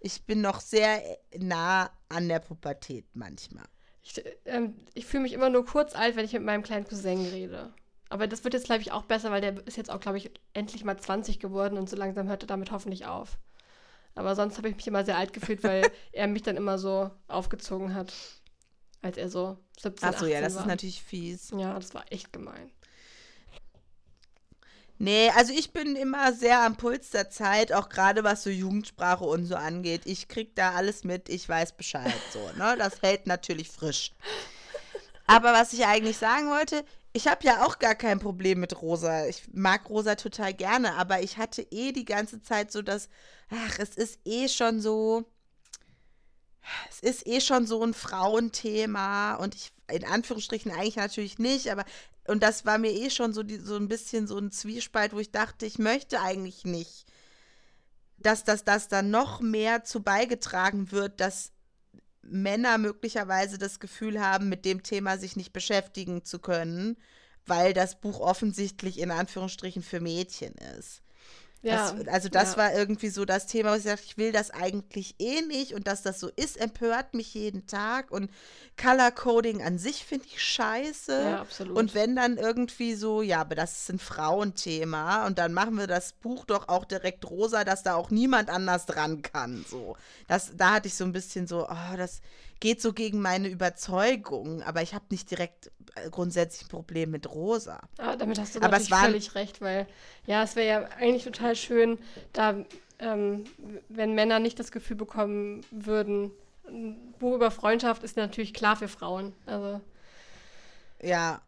ich bin noch sehr nah an der Pubertät manchmal. Ich, ähm, ich fühle mich immer nur kurz alt, wenn ich mit meinem kleinen Cousin rede. Aber das wird jetzt, glaube ich, auch besser, weil der ist jetzt auch, glaube ich, endlich mal 20 geworden und so langsam hört er damit hoffentlich auf. Aber sonst habe ich mich immer sehr alt gefühlt, weil er mich dann immer so aufgezogen hat, als er so 17, Ach so, ja, das war. ist natürlich fies. Ja, das war echt gemein. Nee, also ich bin immer sehr am Puls der Zeit, auch gerade was so Jugendsprache und so angeht. Ich krieg da alles mit, ich weiß Bescheid, so, ne? Das hält natürlich frisch. Aber was ich eigentlich sagen wollte, ich habe ja auch gar kein Problem mit Rosa. Ich mag Rosa total gerne, aber ich hatte eh die ganze Zeit so das, ach, es ist eh schon so, es ist eh schon so ein Frauenthema und ich, in Anführungsstrichen eigentlich natürlich nicht, aber und das war mir eh schon so, die, so ein bisschen so ein Zwiespalt, wo ich dachte, ich möchte eigentlich nicht, dass das, das dann noch mehr zu beigetragen wird, dass Männer möglicherweise das Gefühl haben, mit dem Thema sich nicht beschäftigen zu können, weil das Buch offensichtlich in Anführungsstrichen für Mädchen ist. Ja, das, also das ja. war irgendwie so das Thema, wo ich sagte, ich will das eigentlich eh nicht und dass das so ist, empört mich jeden Tag und Color Coding an sich finde ich scheiße. Ja, absolut. Und wenn dann irgendwie so, ja, aber das ist ein Frauenthema und dann machen wir das Buch doch auch direkt rosa, dass da auch niemand anders dran kann. So, das, da hatte ich so ein bisschen so, oh, das geht so gegen meine Überzeugung, aber ich habe nicht direkt äh, grundsätzlich ein Problem mit Rosa. Ah, damit hast du aber natürlich völlig recht, weil ja, es wäre ja eigentlich total schön, da ähm, wenn Männer nicht das Gefühl bekommen würden, ein Buch über Freundschaft ist natürlich klar für Frauen. Also ja.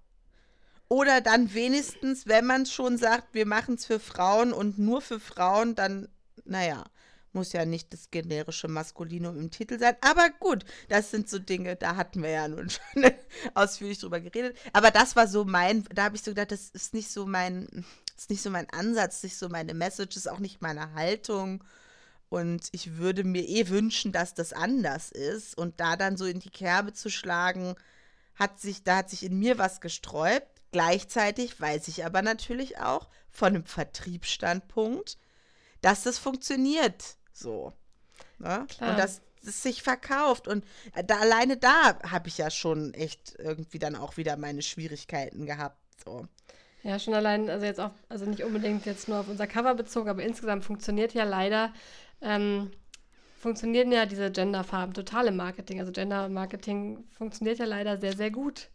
Oder dann wenigstens, wenn man schon sagt, wir machen es für Frauen und nur für Frauen, dann, naja. Muss ja nicht das generische Maskulinum im Titel sein. Aber gut, das sind so Dinge, da hatten wir ja nun schon ausführlich drüber geredet. Aber das war so mein, da habe ich so gedacht, das ist nicht so mein, ist nicht so mein Ansatz, nicht so meine Message, ist auch nicht meine Haltung. Und ich würde mir eh wünschen, dass das anders ist. Und da dann so in die Kerbe zu schlagen, hat sich, da hat sich in mir was gesträubt. Gleichzeitig weiß ich aber natürlich auch von einem Vertriebsstandpunkt, dass das funktioniert. So. Ne? Und dass es sich verkauft. Und äh, da, alleine da habe ich ja schon echt irgendwie dann auch wieder meine Schwierigkeiten gehabt. So. Ja, schon allein, also jetzt auch, also nicht unbedingt jetzt nur auf unser Cover bezogen, aber insgesamt funktioniert ja leider, ähm, funktionieren ja diese Genderfarben total im Marketing. Also Gender-Marketing funktioniert ja leider sehr, sehr gut.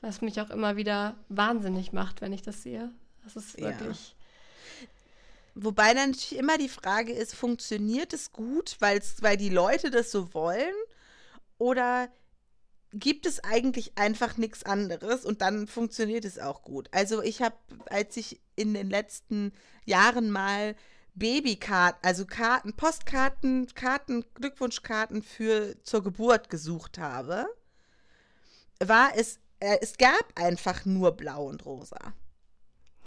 Was mich auch immer wieder wahnsinnig macht, wenn ich das sehe. Das ist wirklich. Wobei dann natürlich immer die Frage ist, funktioniert es gut, weil's, weil die Leute das so wollen? Oder gibt es eigentlich einfach nichts anderes und dann funktioniert es auch gut? Also ich habe, als ich in den letzten Jahren mal Babykarten, also Karten, Postkarten, Karten, Glückwunschkarten für zur Geburt gesucht habe, war es, äh, es gab einfach nur blau und rosa.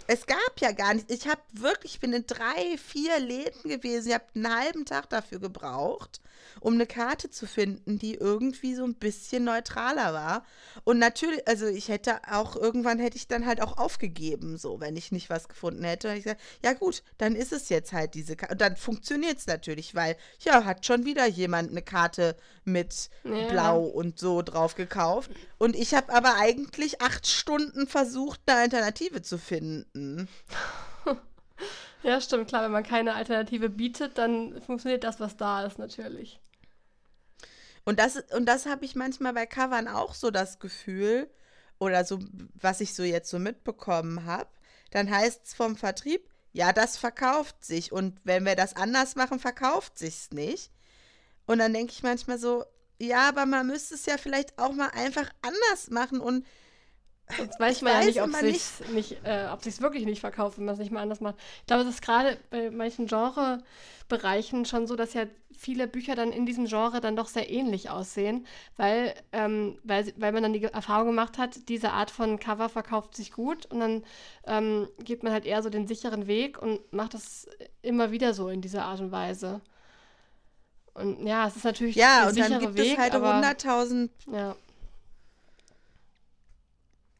Es gab ja gar nicht. Ich habe wirklich, ich bin in drei, vier Läden gewesen. Ich habe einen halben Tag dafür gebraucht, um eine Karte zu finden, die irgendwie so ein bisschen neutraler war. Und natürlich, also ich hätte auch, irgendwann hätte ich dann halt auch aufgegeben, so, wenn ich nicht was gefunden hätte. Und ich sage, ja gut, dann ist es jetzt halt diese Karte. Und dann funktioniert es natürlich, weil, ja, hat schon wieder jemand eine Karte mit ja. Blau und so drauf gekauft. Und ich habe aber eigentlich acht Stunden versucht, eine Alternative zu finden. Ja, stimmt, klar, wenn man keine Alternative bietet, dann funktioniert das, was da ist, natürlich. Und das, und das habe ich manchmal bei Covern auch so das Gefühl, oder so, was ich so jetzt so mitbekommen habe. Dann heißt es vom Vertrieb, ja, das verkauft sich. Und wenn wir das anders machen, verkauft sich's nicht. Und dann denke ich manchmal so, ja, aber man müsste es ja vielleicht auch mal einfach anders machen und Sonst weiß man ja nicht, ob es sich nicht, äh, ob sich's wirklich nicht verkauft, wenn man es nicht mal anders macht. Ich glaube, es ist gerade bei manchen Genrebereichen schon so, dass ja viele Bücher dann in diesem Genre dann doch sehr ähnlich aussehen, weil, ähm, weil, weil man dann die Erfahrung gemacht hat, diese Art von Cover verkauft sich gut und dann ähm, geht man halt eher so den sicheren Weg und macht das immer wieder so in dieser Art und Weise. Und ja, es ist natürlich ja, der sichere und dann gibt Weg, es halt 100.000 ja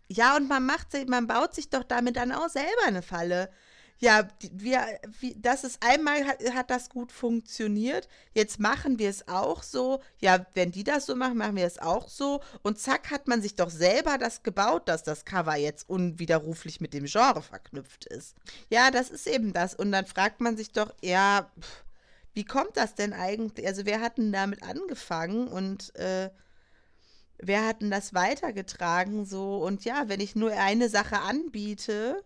ja, und man macht man baut sich doch damit dann auch selber eine Falle. Ja, wir, wie, das ist einmal hat, hat das gut funktioniert. Jetzt machen wir es auch so. Ja, wenn die das so machen, machen wir es auch so. Und zack, hat man sich doch selber das gebaut, dass das Cover jetzt unwiderruflich mit dem Genre verknüpft ist. Ja, das ist eben das. Und dann fragt man sich doch, ja, wie kommt das denn eigentlich? Also, wer hat denn damit angefangen? Und äh, wer hat denn das weitergetragen so? Und ja, wenn ich nur eine Sache anbiete,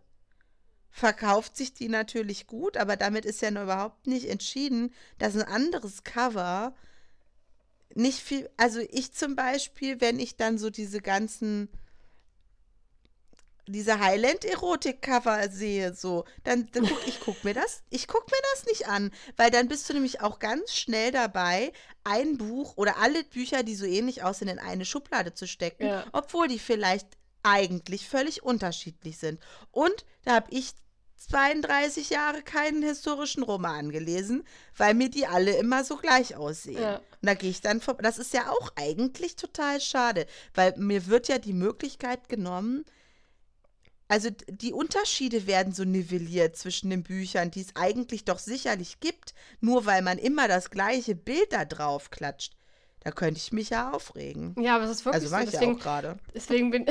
verkauft sich die natürlich gut, aber damit ist ja noch überhaupt nicht entschieden, dass ein anderes Cover nicht viel, also ich zum Beispiel, wenn ich dann so diese ganzen diese Highland-Erotik-Cover sehe, so, dann, dann guck, ich guck mir das, ich guck mir das nicht an, weil dann bist du nämlich auch ganz schnell dabei, ein Buch oder alle Bücher, die so ähnlich aussehen, in eine Schublade zu stecken, ja. obwohl die vielleicht eigentlich völlig unterschiedlich sind. Und da habe ich 32 Jahre keinen historischen Roman gelesen, weil mir die alle immer so gleich aussehen. Ja. Und da gehe ich dann vor. Das ist ja auch eigentlich total schade, weil mir wird ja die Möglichkeit genommen, also die Unterschiede werden so nivelliert zwischen den Büchern, die es eigentlich doch sicherlich gibt, nur weil man immer das gleiche Bild da drauf klatscht. Da könnte ich mich ja aufregen. Ja, aber es ist wirklich also so. ich deswegen, ja auch gerade. Deswegen bin,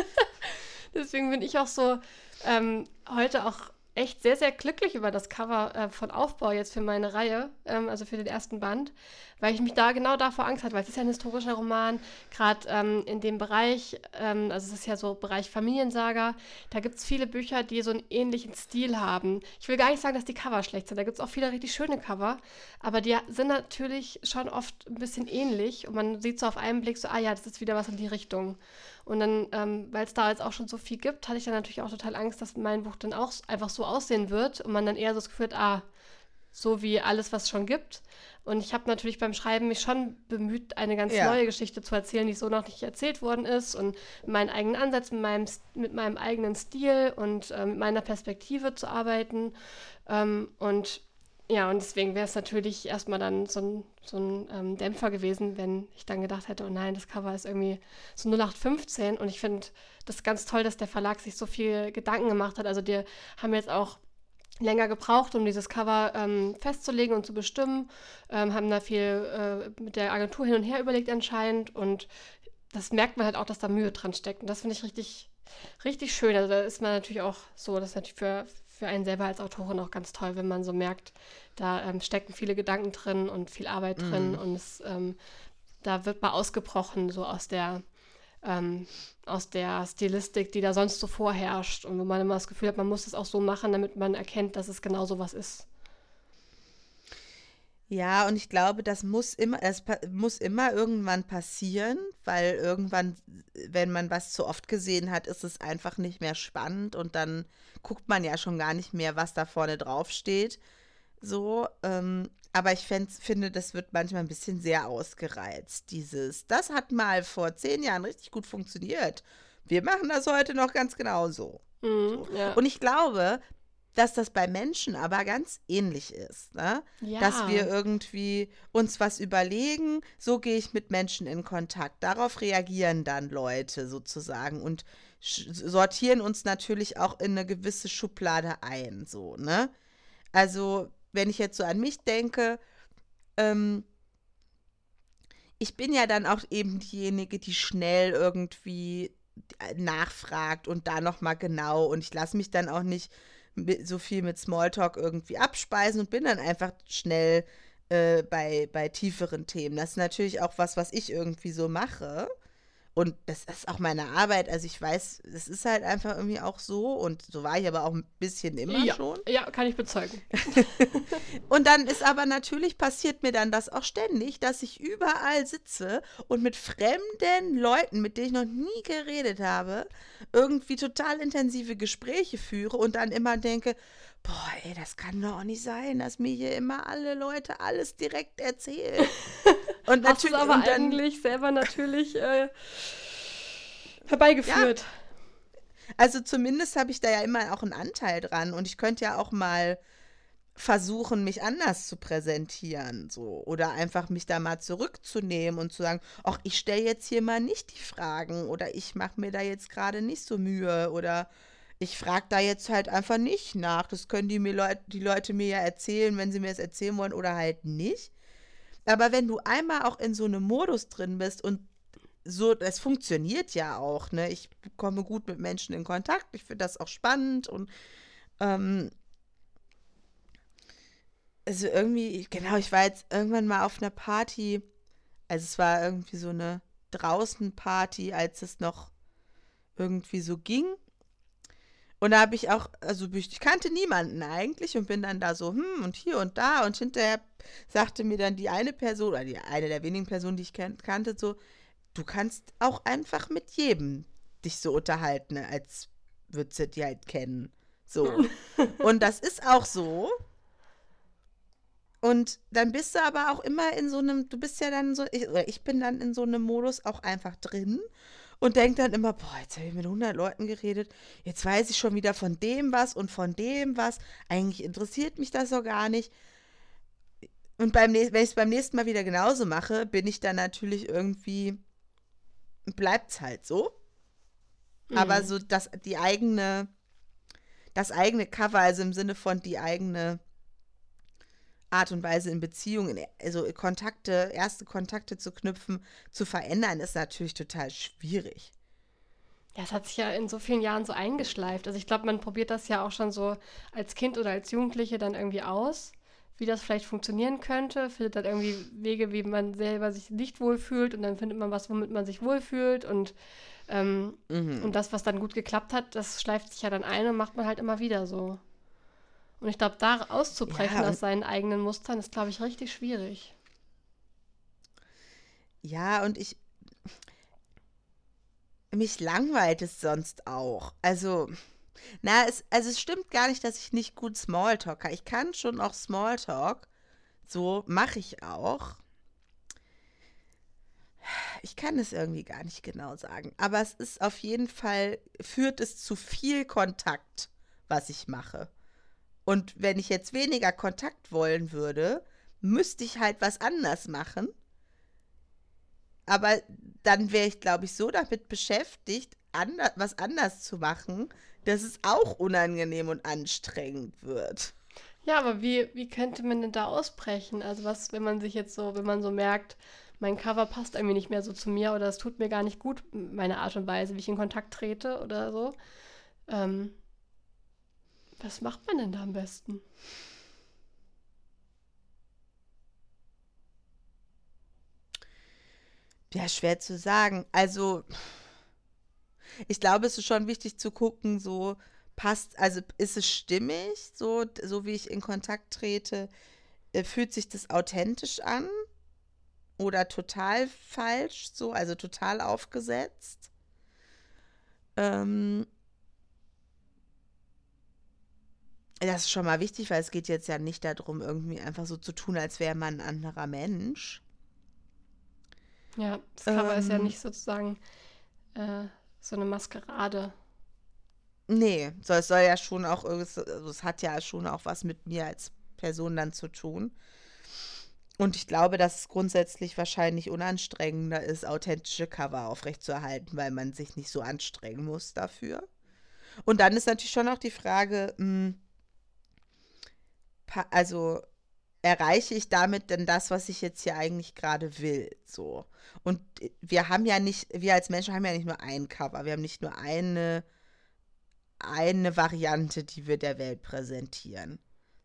deswegen bin ich auch so ähm, heute auch echt sehr, sehr glücklich über das Cover äh, von Aufbau jetzt für meine Reihe, ähm, also für den ersten Band, weil ich mich da genau davor Angst hatte, weil es ist ja ein historischer Roman, gerade ähm, in dem Bereich, ähm, also es ist ja so Bereich Familiensaga, da gibt es viele Bücher, die so einen ähnlichen Stil haben. Ich will gar nicht sagen, dass die Cover schlecht sind, da gibt es auch viele richtig schöne Cover, aber die sind natürlich schon oft ein bisschen ähnlich und man sieht so auf einen Blick so, ah ja, das ist wieder was in die Richtung. Und dann, ähm, weil es da jetzt auch schon so viel gibt, hatte ich dann natürlich auch total Angst, dass mein Buch dann auch einfach so aussehen wird und man dann eher so das Gefühl hat, ah, so wie alles, was es schon gibt. Und ich habe natürlich beim Schreiben mich schon bemüht, eine ganz ja. neue Geschichte zu erzählen, die so noch nicht erzählt worden ist und meinen eigenen Ansatz, mit meinem, mit meinem eigenen Stil und äh, mit meiner Perspektive zu arbeiten. Ähm, und ja, und deswegen wäre es natürlich erstmal dann so ein, so ein ähm, Dämpfer gewesen, wenn ich dann gedacht hätte, oh nein, das Cover ist irgendwie so 0815 und ich finde das ganz toll, dass der Verlag sich so viel Gedanken gemacht hat. Also die haben jetzt auch länger gebraucht, um dieses Cover ähm, festzulegen und zu bestimmen, ähm, haben da viel äh, mit der Agentur hin und her überlegt anscheinend und das merkt man halt auch, dass da Mühe dran steckt und das finde ich richtig, richtig schön. Also da ist man natürlich auch so, das ist natürlich für, für einen selber als Autorin auch ganz toll, wenn man so merkt, da ähm, stecken viele Gedanken drin und viel Arbeit drin mm. und es, ähm, da wird mal ausgebrochen, so aus der, ähm, aus der Stilistik, die da sonst so vorherrscht und wo man immer das Gefühl hat, man muss es auch so machen, damit man erkennt, dass es genau so was ist. Ja, und ich glaube, das muss immer, es muss immer irgendwann passieren, weil irgendwann, wenn man was zu oft gesehen hat, ist es einfach nicht mehr spannend und dann guckt man ja schon gar nicht mehr, was da vorne drauf steht. So, ähm, aber ich finde, das wird manchmal ein bisschen sehr ausgereizt. Dieses, das hat mal vor zehn Jahren richtig gut funktioniert. Wir machen das heute noch ganz genauso. Mhm, so. ja. Und ich glaube, dass das bei Menschen aber ganz ähnlich ist. Ne? Ja. Dass wir irgendwie uns was überlegen, so gehe ich mit Menschen in Kontakt. Darauf reagieren dann Leute sozusagen und sortieren uns natürlich auch in eine gewisse Schublade ein. So, ne? Also, wenn ich jetzt so an mich denke, ähm, ich bin ja dann auch eben diejenige, die schnell irgendwie nachfragt und da nochmal genau und ich lasse mich dann auch nicht so viel mit Smalltalk irgendwie abspeisen und bin dann einfach schnell äh, bei, bei tieferen Themen. Das ist natürlich auch was, was ich irgendwie so mache. Und das ist auch meine Arbeit. Also ich weiß, es ist halt einfach irgendwie auch so. Und so war ich aber auch ein bisschen immer ja, schon. Ja, kann ich bezeugen. und dann ist aber natürlich passiert mir dann das auch ständig, dass ich überall sitze und mit fremden Leuten, mit denen ich noch nie geredet habe, irgendwie total intensive Gespräche führe und dann immer denke, boah, ey, das kann doch auch nicht sein, dass mir hier immer alle Leute alles direkt erzählen. Und natürlich aber und dann, eigentlich selber natürlich äh, herbeigeführt. Ja. Also zumindest habe ich da ja immer auch einen Anteil dran und ich könnte ja auch mal versuchen, mich anders zu präsentieren, so oder einfach mich da mal zurückzunehmen und zu sagen, ach, ich stelle jetzt hier mal nicht die Fragen oder ich mache mir da jetzt gerade nicht so Mühe oder ich frage da jetzt halt einfach nicht nach. Das können die, mir Leut die Leute mir ja erzählen, wenn sie mir das erzählen wollen oder halt nicht. Aber wenn du einmal auch in so einem Modus drin bist und so, das funktioniert ja auch, ne? Ich komme gut mit Menschen in Kontakt, ich finde das auch spannend und ähm, also irgendwie, genau, ich war jetzt irgendwann mal auf einer Party, also es war irgendwie so eine Draußenparty, als es noch irgendwie so ging. Und da habe ich auch, also ich kannte niemanden eigentlich und bin dann da so, hm, und hier und da. Und hinterher sagte mir dann die eine Person, oder die eine der wenigen Personen, die ich kan kannte, so, du kannst auch einfach mit jedem dich so unterhalten, als würdest du die halt kennen. So. und das ist auch so. Und dann bist du aber auch immer in so einem, du bist ja dann so, ich, oder ich bin dann in so einem Modus auch einfach drin und denke dann immer, boah, jetzt habe ich mit 100 Leuten geredet, jetzt weiß ich schon wieder von dem was und von dem was. Eigentlich interessiert mich das auch gar nicht. Und beim, wenn ich es beim nächsten Mal wieder genauso mache, bin ich dann natürlich irgendwie, bleibt es halt so. Mhm. Aber so dass die eigene, das eigene Cover, also im Sinne von die eigene Art und Weise in Beziehungen, also Kontakte, erste Kontakte zu knüpfen, zu verändern, ist natürlich total schwierig. Ja, es hat sich ja in so vielen Jahren so eingeschleift. Also ich glaube, man probiert das ja auch schon so als Kind oder als Jugendliche dann irgendwie aus, wie das vielleicht funktionieren könnte, findet dann irgendwie Wege, wie man selber sich nicht wohlfühlt und dann findet man was, womit man sich wohlfühlt und, ähm, mhm. und das, was dann gut geklappt hat, das schleift sich ja dann ein und macht man halt immer wieder so. Und ich glaube, da auszubrechen ja, aus seinen eigenen Mustern ist, glaube ich, richtig schwierig. Ja, und ich. Mich langweilt es sonst auch. Also, na, es, also es stimmt gar nicht, dass ich nicht gut Smalltalk kann. Ich kann schon auch Smalltalk. So mache ich auch. Ich kann es irgendwie gar nicht genau sagen. Aber es ist auf jeden Fall, führt es zu viel Kontakt, was ich mache. Und wenn ich jetzt weniger Kontakt wollen würde, müsste ich halt was anders machen. Aber dann wäre ich, glaube ich, so damit beschäftigt, ander was anders zu machen, dass es auch unangenehm und anstrengend wird. Ja, aber wie, wie könnte man denn da ausbrechen? Also was, wenn man sich jetzt so, wenn man so merkt, mein Cover passt irgendwie nicht mehr so zu mir oder es tut mir gar nicht gut, meine Art und Weise, wie ich in Kontakt trete oder so. Ähm, was macht man denn da am besten? Ja, schwer zu sagen. Also, ich glaube, es ist schon wichtig zu gucken, so passt, also ist es stimmig, so, so wie ich in Kontakt trete? äh, fühlt sich das authentisch an oder total falsch, so, also total aufgesetzt. Ähm, das ist schon mal wichtig, weil es geht jetzt ja nicht darum, irgendwie einfach so zu tun, als wäre man ein anderer Mensch. Ja, das Cover ähm, ist ja ähm. nicht sozusagen äh, so eine Maskerade. Nee, so, es soll ja schon auch, also es hat ja schon auch was mit mir als Person dann zu tun. Und ich glaube, dass es grundsätzlich wahrscheinlich unanstrengender ist, authentische Cover aufrechtzuerhalten, weil man sich nicht so anstrengen muss dafür. Und dann ist natürlich schon auch die Frage, mh, hm, also erreiche ich damit denn das, was ich jetzt hier eigentlich gerade will? So. Und wir haben ja nicht, wir als Menschen haben ja nicht nur ein Cover, wir haben nicht nur eine, eine Variante, die wir der Welt präsentieren.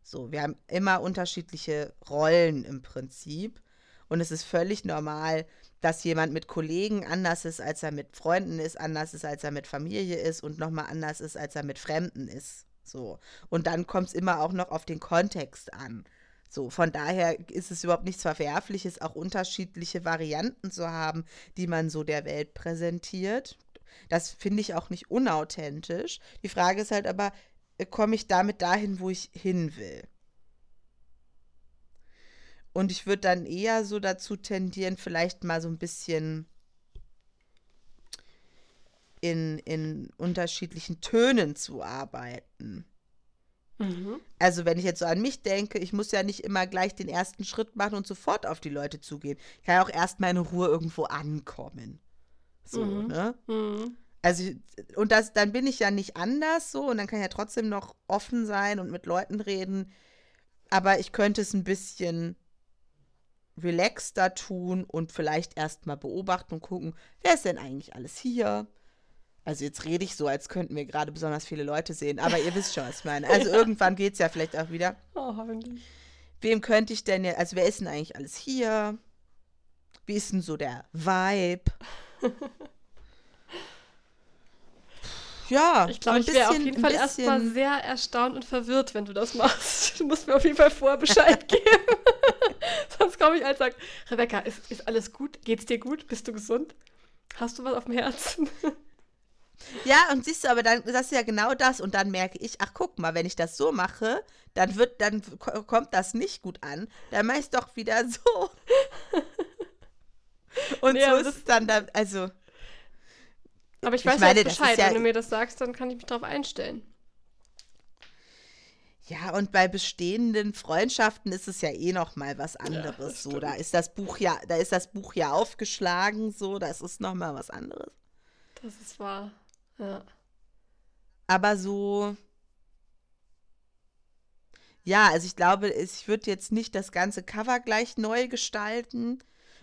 So, wir haben immer unterschiedliche Rollen im Prinzip. Und es ist völlig normal, dass jemand mit Kollegen anders ist, als er mit Freunden ist, anders ist, als er mit Familie ist und nochmal anders ist, als er mit Fremden ist. So. Und dann kommt es immer auch noch auf den Kontext an. So, von daher ist es überhaupt nichts Verwerfliches, auch unterschiedliche Varianten zu haben, die man so der Welt präsentiert. Das finde ich auch nicht unauthentisch. Die Frage ist halt aber, komme ich damit dahin, wo ich hin will. Und ich würde dann eher so dazu tendieren, vielleicht mal so ein bisschen in, in unterschiedlichen Tönen zu arbeiten. Mhm. Also wenn ich jetzt so an mich denke, ich muss ja nicht immer gleich den ersten Schritt machen und sofort auf die Leute zugehen. Ich kann ja auch erst mal in Ruhe irgendwo ankommen. So, mhm. ne? Mhm. Also, und das, dann bin ich ja nicht anders so und dann kann ich ja trotzdem noch offen sein und mit Leuten reden. Aber ich könnte es ein bisschen relaxter tun und vielleicht erstmal beobachten und gucken, wer ist denn eigentlich alles hier? Also jetzt rede ich so, als könnten wir gerade besonders viele Leute sehen, aber ihr wisst schon, was ich meine. Also ja. irgendwann geht es ja vielleicht auch wieder. Oh, hoffentlich. Wem könnte ich denn, also wer ist denn eigentlich alles hier? Wie ist denn so der Vibe? Ja, ich glaube, ich wäre auf jeden Fall erstmal sehr erstaunt und verwirrt, wenn du das machst. Du musst mir auf jeden Fall vorher Bescheid geben. Sonst komme ich als sag, Rebecca, ist, ist alles gut? Geht's dir gut? Bist du gesund? Hast du was auf dem Herzen? Ja, und siehst du, aber dann, das ist ja genau das. Und dann merke ich, ach guck mal, wenn ich das so mache, dann wird, dann kommt das nicht gut an. Dann mache ich es doch wieder so. Und nee, so ist es dann, da, also. Aber ich weiß ich meine, Bescheid. Ja, Wenn du mir das sagst, dann kann ich mich darauf einstellen. Ja, und bei bestehenden Freundschaften ist es ja eh noch mal was anderes. Ja, so, da ist das Buch ja, da ist das Buch ja aufgeschlagen, so, das ist noch mal was anderes. Das ist wahr. Ja. Aber so, ja, also ich glaube, ich würde jetzt nicht das ganze Cover gleich neu gestalten.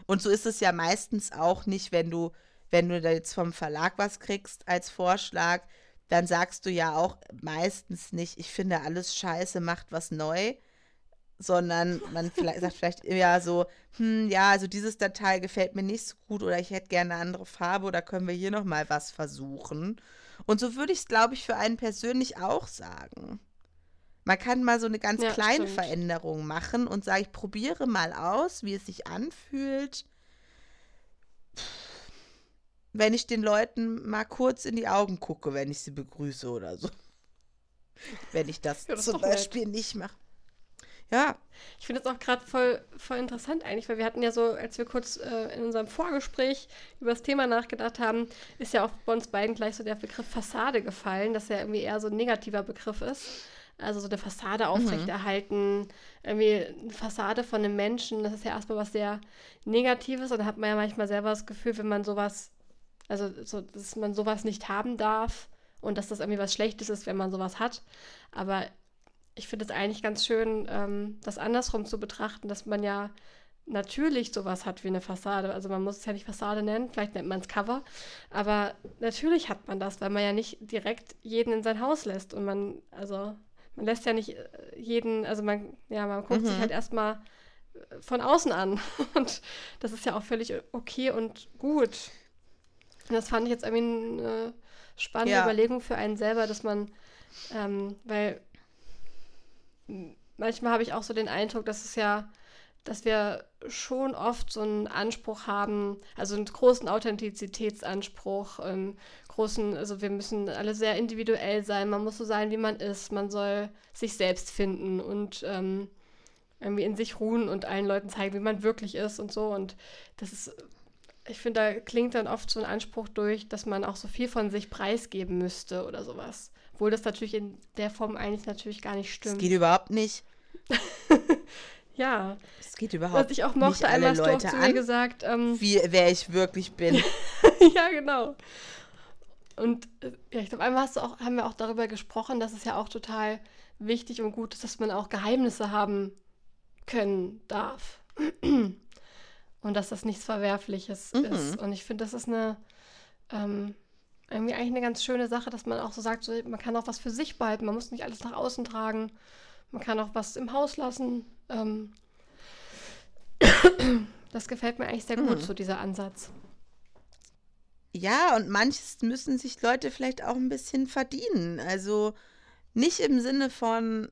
Und so ist es ja meistens auch nicht, wenn du wenn du da jetzt vom Verlag was kriegst als Vorschlag, dann sagst du ja auch meistens nicht, ich finde alles scheiße, macht was neu, sondern man vielleicht, sagt vielleicht eher so, hm, ja, also dieses Datei gefällt mir nicht so gut oder ich hätte gerne eine andere Farbe oder können wir hier noch mal was versuchen. Und so würde ich es, glaube ich, für einen persönlich auch sagen. Man kann mal so eine ganz ja, kleine stimmt. Veränderung machen und sagen, ich probiere mal aus, wie es sich anfühlt wenn ich den Leuten mal kurz in die Augen gucke, wenn ich sie begrüße oder so. Wenn ich das, ja, das zum Beispiel nett. nicht mache. Ja. Ich finde es auch gerade voll, voll interessant eigentlich, weil wir hatten ja so, als wir kurz äh, in unserem Vorgespräch über das Thema nachgedacht haben, ist ja auch bei uns beiden gleich so der Begriff Fassade gefallen, dass ja irgendwie eher so ein negativer Begriff ist. Also so eine Fassade mhm. aufrechterhalten, mhm. irgendwie eine Fassade von einem Menschen, das ist ja erstmal was sehr Negatives und da hat man ja manchmal selber das Gefühl, wenn man sowas also, so, dass man sowas nicht haben darf und dass das irgendwie was Schlechtes ist, wenn man sowas hat. Aber ich finde es eigentlich ganz schön, ähm, das andersrum zu betrachten, dass man ja natürlich sowas hat wie eine Fassade. Also man muss es ja nicht Fassade nennen, vielleicht nennt man es Cover. Aber natürlich hat man das, weil man ja nicht direkt jeden in sein Haus lässt. Und man, also man lässt ja nicht äh, jeden, also man, ja, man guckt mhm. sich halt erstmal äh, von außen an. Und das ist ja auch völlig okay und gut. Das fand ich jetzt irgendwie eine spannende ja. Überlegung für einen selber, dass man, ähm, weil manchmal habe ich auch so den Eindruck, dass es ja, dass wir schon oft so einen Anspruch haben, also einen großen Authentizitätsanspruch, ähm, großen, also wir müssen alle sehr individuell sein, man muss so sein, wie man ist, man soll sich selbst finden und ähm, irgendwie in sich ruhen und allen Leuten zeigen, wie man wirklich ist und so. Und das ist, ich finde, da klingt dann oft so ein Anspruch durch, dass man auch so viel von sich preisgeben müsste oder sowas. Obwohl das natürlich in der Form eigentlich natürlich gar nicht stimmt. Das geht überhaupt nicht. ja. Es geht überhaupt Was ich auch mochte, einmal hast Leute du auch zu mir gesagt, ähm, wie, wer ich wirklich bin. ja, genau. Und äh, ja, ich glaube, einmal hast du auch, haben wir auch darüber gesprochen, dass es ja auch total wichtig und gut ist, dass man auch Geheimnisse haben können darf. und dass das nichts Verwerfliches mhm. ist. Und ich finde, das ist eine ähm, irgendwie eigentlich eine ganz schöne Sache, dass man auch so sagt, so, man kann auch was für sich behalten, man muss nicht alles nach außen tragen, man kann auch was im Haus lassen. Ähm, das gefällt mir eigentlich sehr gut, mhm. so dieser Ansatz. Ja, und manches müssen sich Leute vielleicht auch ein bisschen verdienen. Also nicht im Sinne von,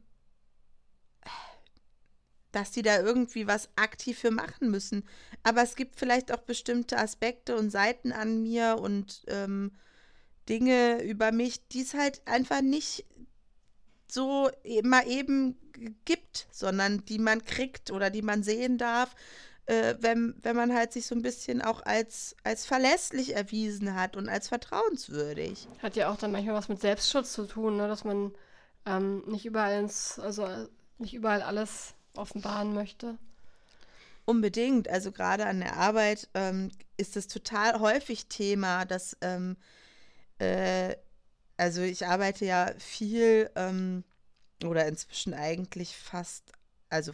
dass die da irgendwie was aktiv für machen müssen. Aber es gibt vielleicht auch bestimmte Aspekte und Seiten an mir und ähm, Dinge über mich, die es halt einfach nicht so mal eben gibt, sondern die man kriegt oder die man sehen darf, äh, wenn, wenn man halt sich so ein bisschen auch als, als verlässlich erwiesen hat und als vertrauenswürdig. Hat ja auch dann manchmal was mit Selbstschutz zu tun, ne? dass man ähm, nicht überall ins, also nicht überall alles offenbaren möchte. Unbedingt. Also gerade an der Arbeit ähm, ist es total häufig Thema, dass, ähm, äh, also ich arbeite ja viel ähm, oder inzwischen eigentlich fast, also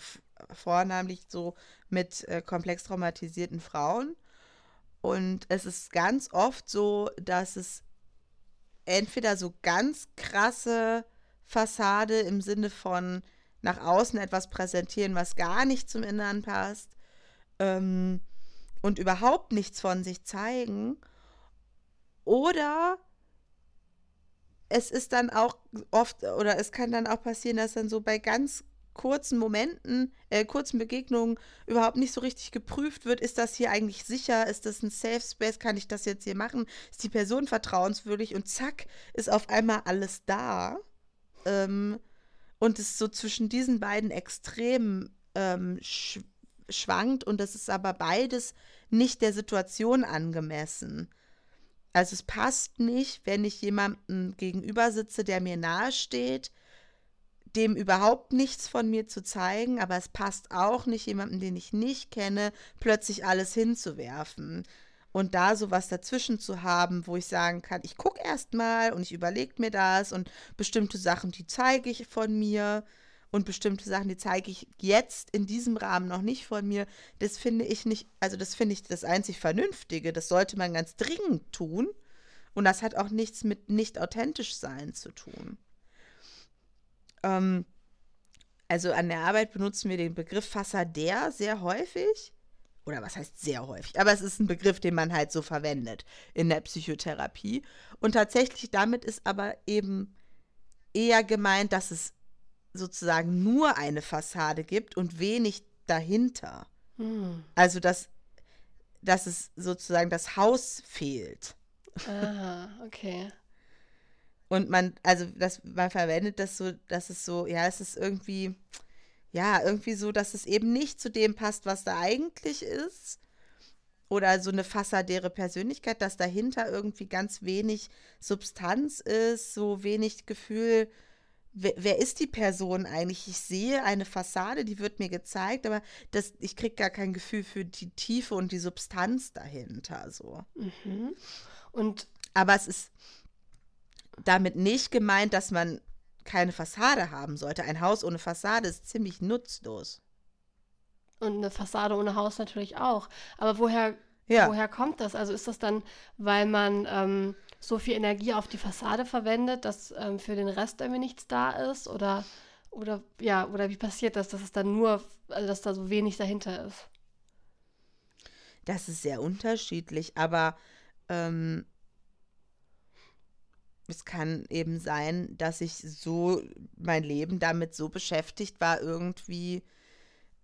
vornehmlich so mit äh, komplex traumatisierten Frauen. Und es ist ganz oft so, dass es entweder so ganz krasse Fassade im Sinne von, nach außen etwas präsentieren, was gar nicht zum Inneren passt ähm, und überhaupt nichts von sich zeigen. Oder es ist dann auch oft, oder es kann dann auch passieren, dass dann so bei ganz kurzen Momenten, äh, kurzen Begegnungen überhaupt nicht so richtig geprüft wird, ist das hier eigentlich sicher, ist das ein Safe Space, kann ich das jetzt hier machen, ist die Person vertrauenswürdig? Und zack, ist auf einmal alles da. Ähm, und es so zwischen diesen beiden Extremen ähm, sch schwankt. Und das ist aber beides nicht der Situation angemessen. Also es passt nicht, wenn ich jemandem gegenüber sitze, der mir nahe steht, dem überhaupt nichts von mir zu zeigen, aber es passt auch nicht, jemandem, den ich nicht kenne, plötzlich alles hinzuwerfen und da sowas dazwischen zu haben, wo ich sagen kann, ich gucke erst mal und ich überlege mir das und bestimmte Sachen, die zeige ich von mir und bestimmte Sachen, die zeige ich jetzt in diesem Rahmen noch nicht von mir. Das finde ich nicht, also das finde ich das einzig Vernünftige. Das sollte man ganz dringend tun. Und das hat auch nichts mit nicht authentisch sein zu tun. Ähm, also an der Arbeit benutzen wir den Begriff Fassader sehr häufig oder was heißt sehr häufig, aber es ist ein Begriff, den man halt so verwendet in der Psychotherapie. Und tatsächlich damit ist aber eben eher gemeint, dass es sozusagen nur eine Fassade gibt und wenig dahinter. Hm. Also dass, dass es sozusagen das Haus fehlt. Ah, okay. Und man, also das, man verwendet das so, dass es so, ja, es ist irgendwie, ja, irgendwie so, dass es eben nicht zu dem passt, was da eigentlich ist. Oder so eine fassadäre Persönlichkeit, dass dahinter irgendwie ganz wenig Substanz ist, so wenig Gefühl, wer, wer ist die Person eigentlich? Ich sehe eine Fassade, die wird mir gezeigt, aber das, ich kriege gar kein Gefühl für die Tiefe und die Substanz dahinter. So. Mhm. Und aber es ist damit nicht gemeint, dass man keine Fassade haben sollte. Ein Haus ohne Fassade ist ziemlich nutzlos. Und eine Fassade ohne Haus natürlich auch. Aber woher, ja. woher kommt das? Also ist das dann, weil man ähm, so viel Energie auf die Fassade verwendet, dass ähm, für den Rest irgendwie nichts da ist? Oder, oder ja, oder wie passiert das, dass es dann nur, also dass da so wenig dahinter ist? Das ist sehr unterschiedlich, aber ähm, es kann eben sein, dass ich so mein Leben damit so beschäftigt war, irgendwie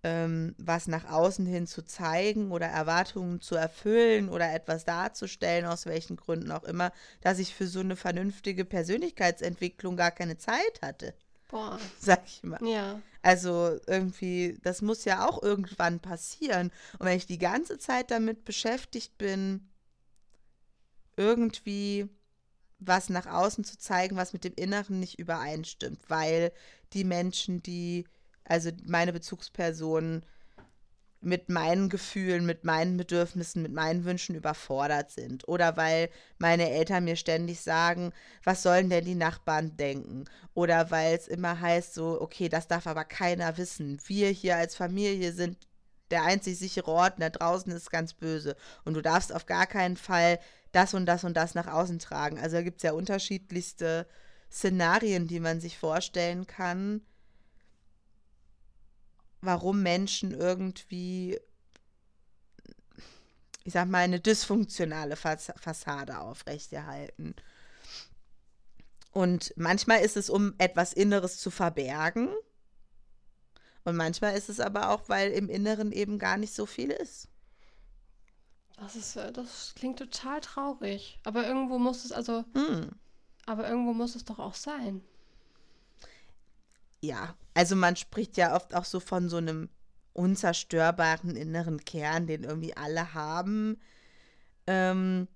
ähm, was nach außen hin zu zeigen oder Erwartungen zu erfüllen oder etwas darzustellen, aus welchen Gründen auch immer, dass ich für so eine vernünftige Persönlichkeitsentwicklung gar keine Zeit hatte. Boah. Sag ich mal. Ja. Also irgendwie, das muss ja auch irgendwann passieren. Und wenn ich die ganze Zeit damit beschäftigt bin, irgendwie was nach außen zu zeigen, was mit dem Inneren nicht übereinstimmt, weil die Menschen, die, also meine Bezugspersonen, mit meinen Gefühlen, mit meinen Bedürfnissen, mit meinen Wünschen überfordert sind. Oder weil meine Eltern mir ständig sagen, was sollen denn die Nachbarn denken? Oder weil es immer heißt, so, okay, das darf aber keiner wissen. Wir hier als Familie sind der einzig sichere Ort, da draußen ist ganz böse. Und du darfst auf gar keinen Fall das und das und das nach außen tragen. Also da gibt es ja unterschiedlichste Szenarien, die man sich vorstellen kann, warum Menschen irgendwie, ich sag mal, eine dysfunktionale Fassade aufrechterhalten. Und manchmal ist es, um etwas Inneres zu verbergen. Und manchmal ist es aber auch, weil im Inneren eben gar nicht so viel ist. Das ist, äh, das klingt total traurig. Aber irgendwo muss es, also, Hm. aber irgendwo muss es doch auch sein. Ja, also man spricht ja oft auch so von so einem unzerstörbaren inneren Kern, den irgendwie alle haben. Ähm,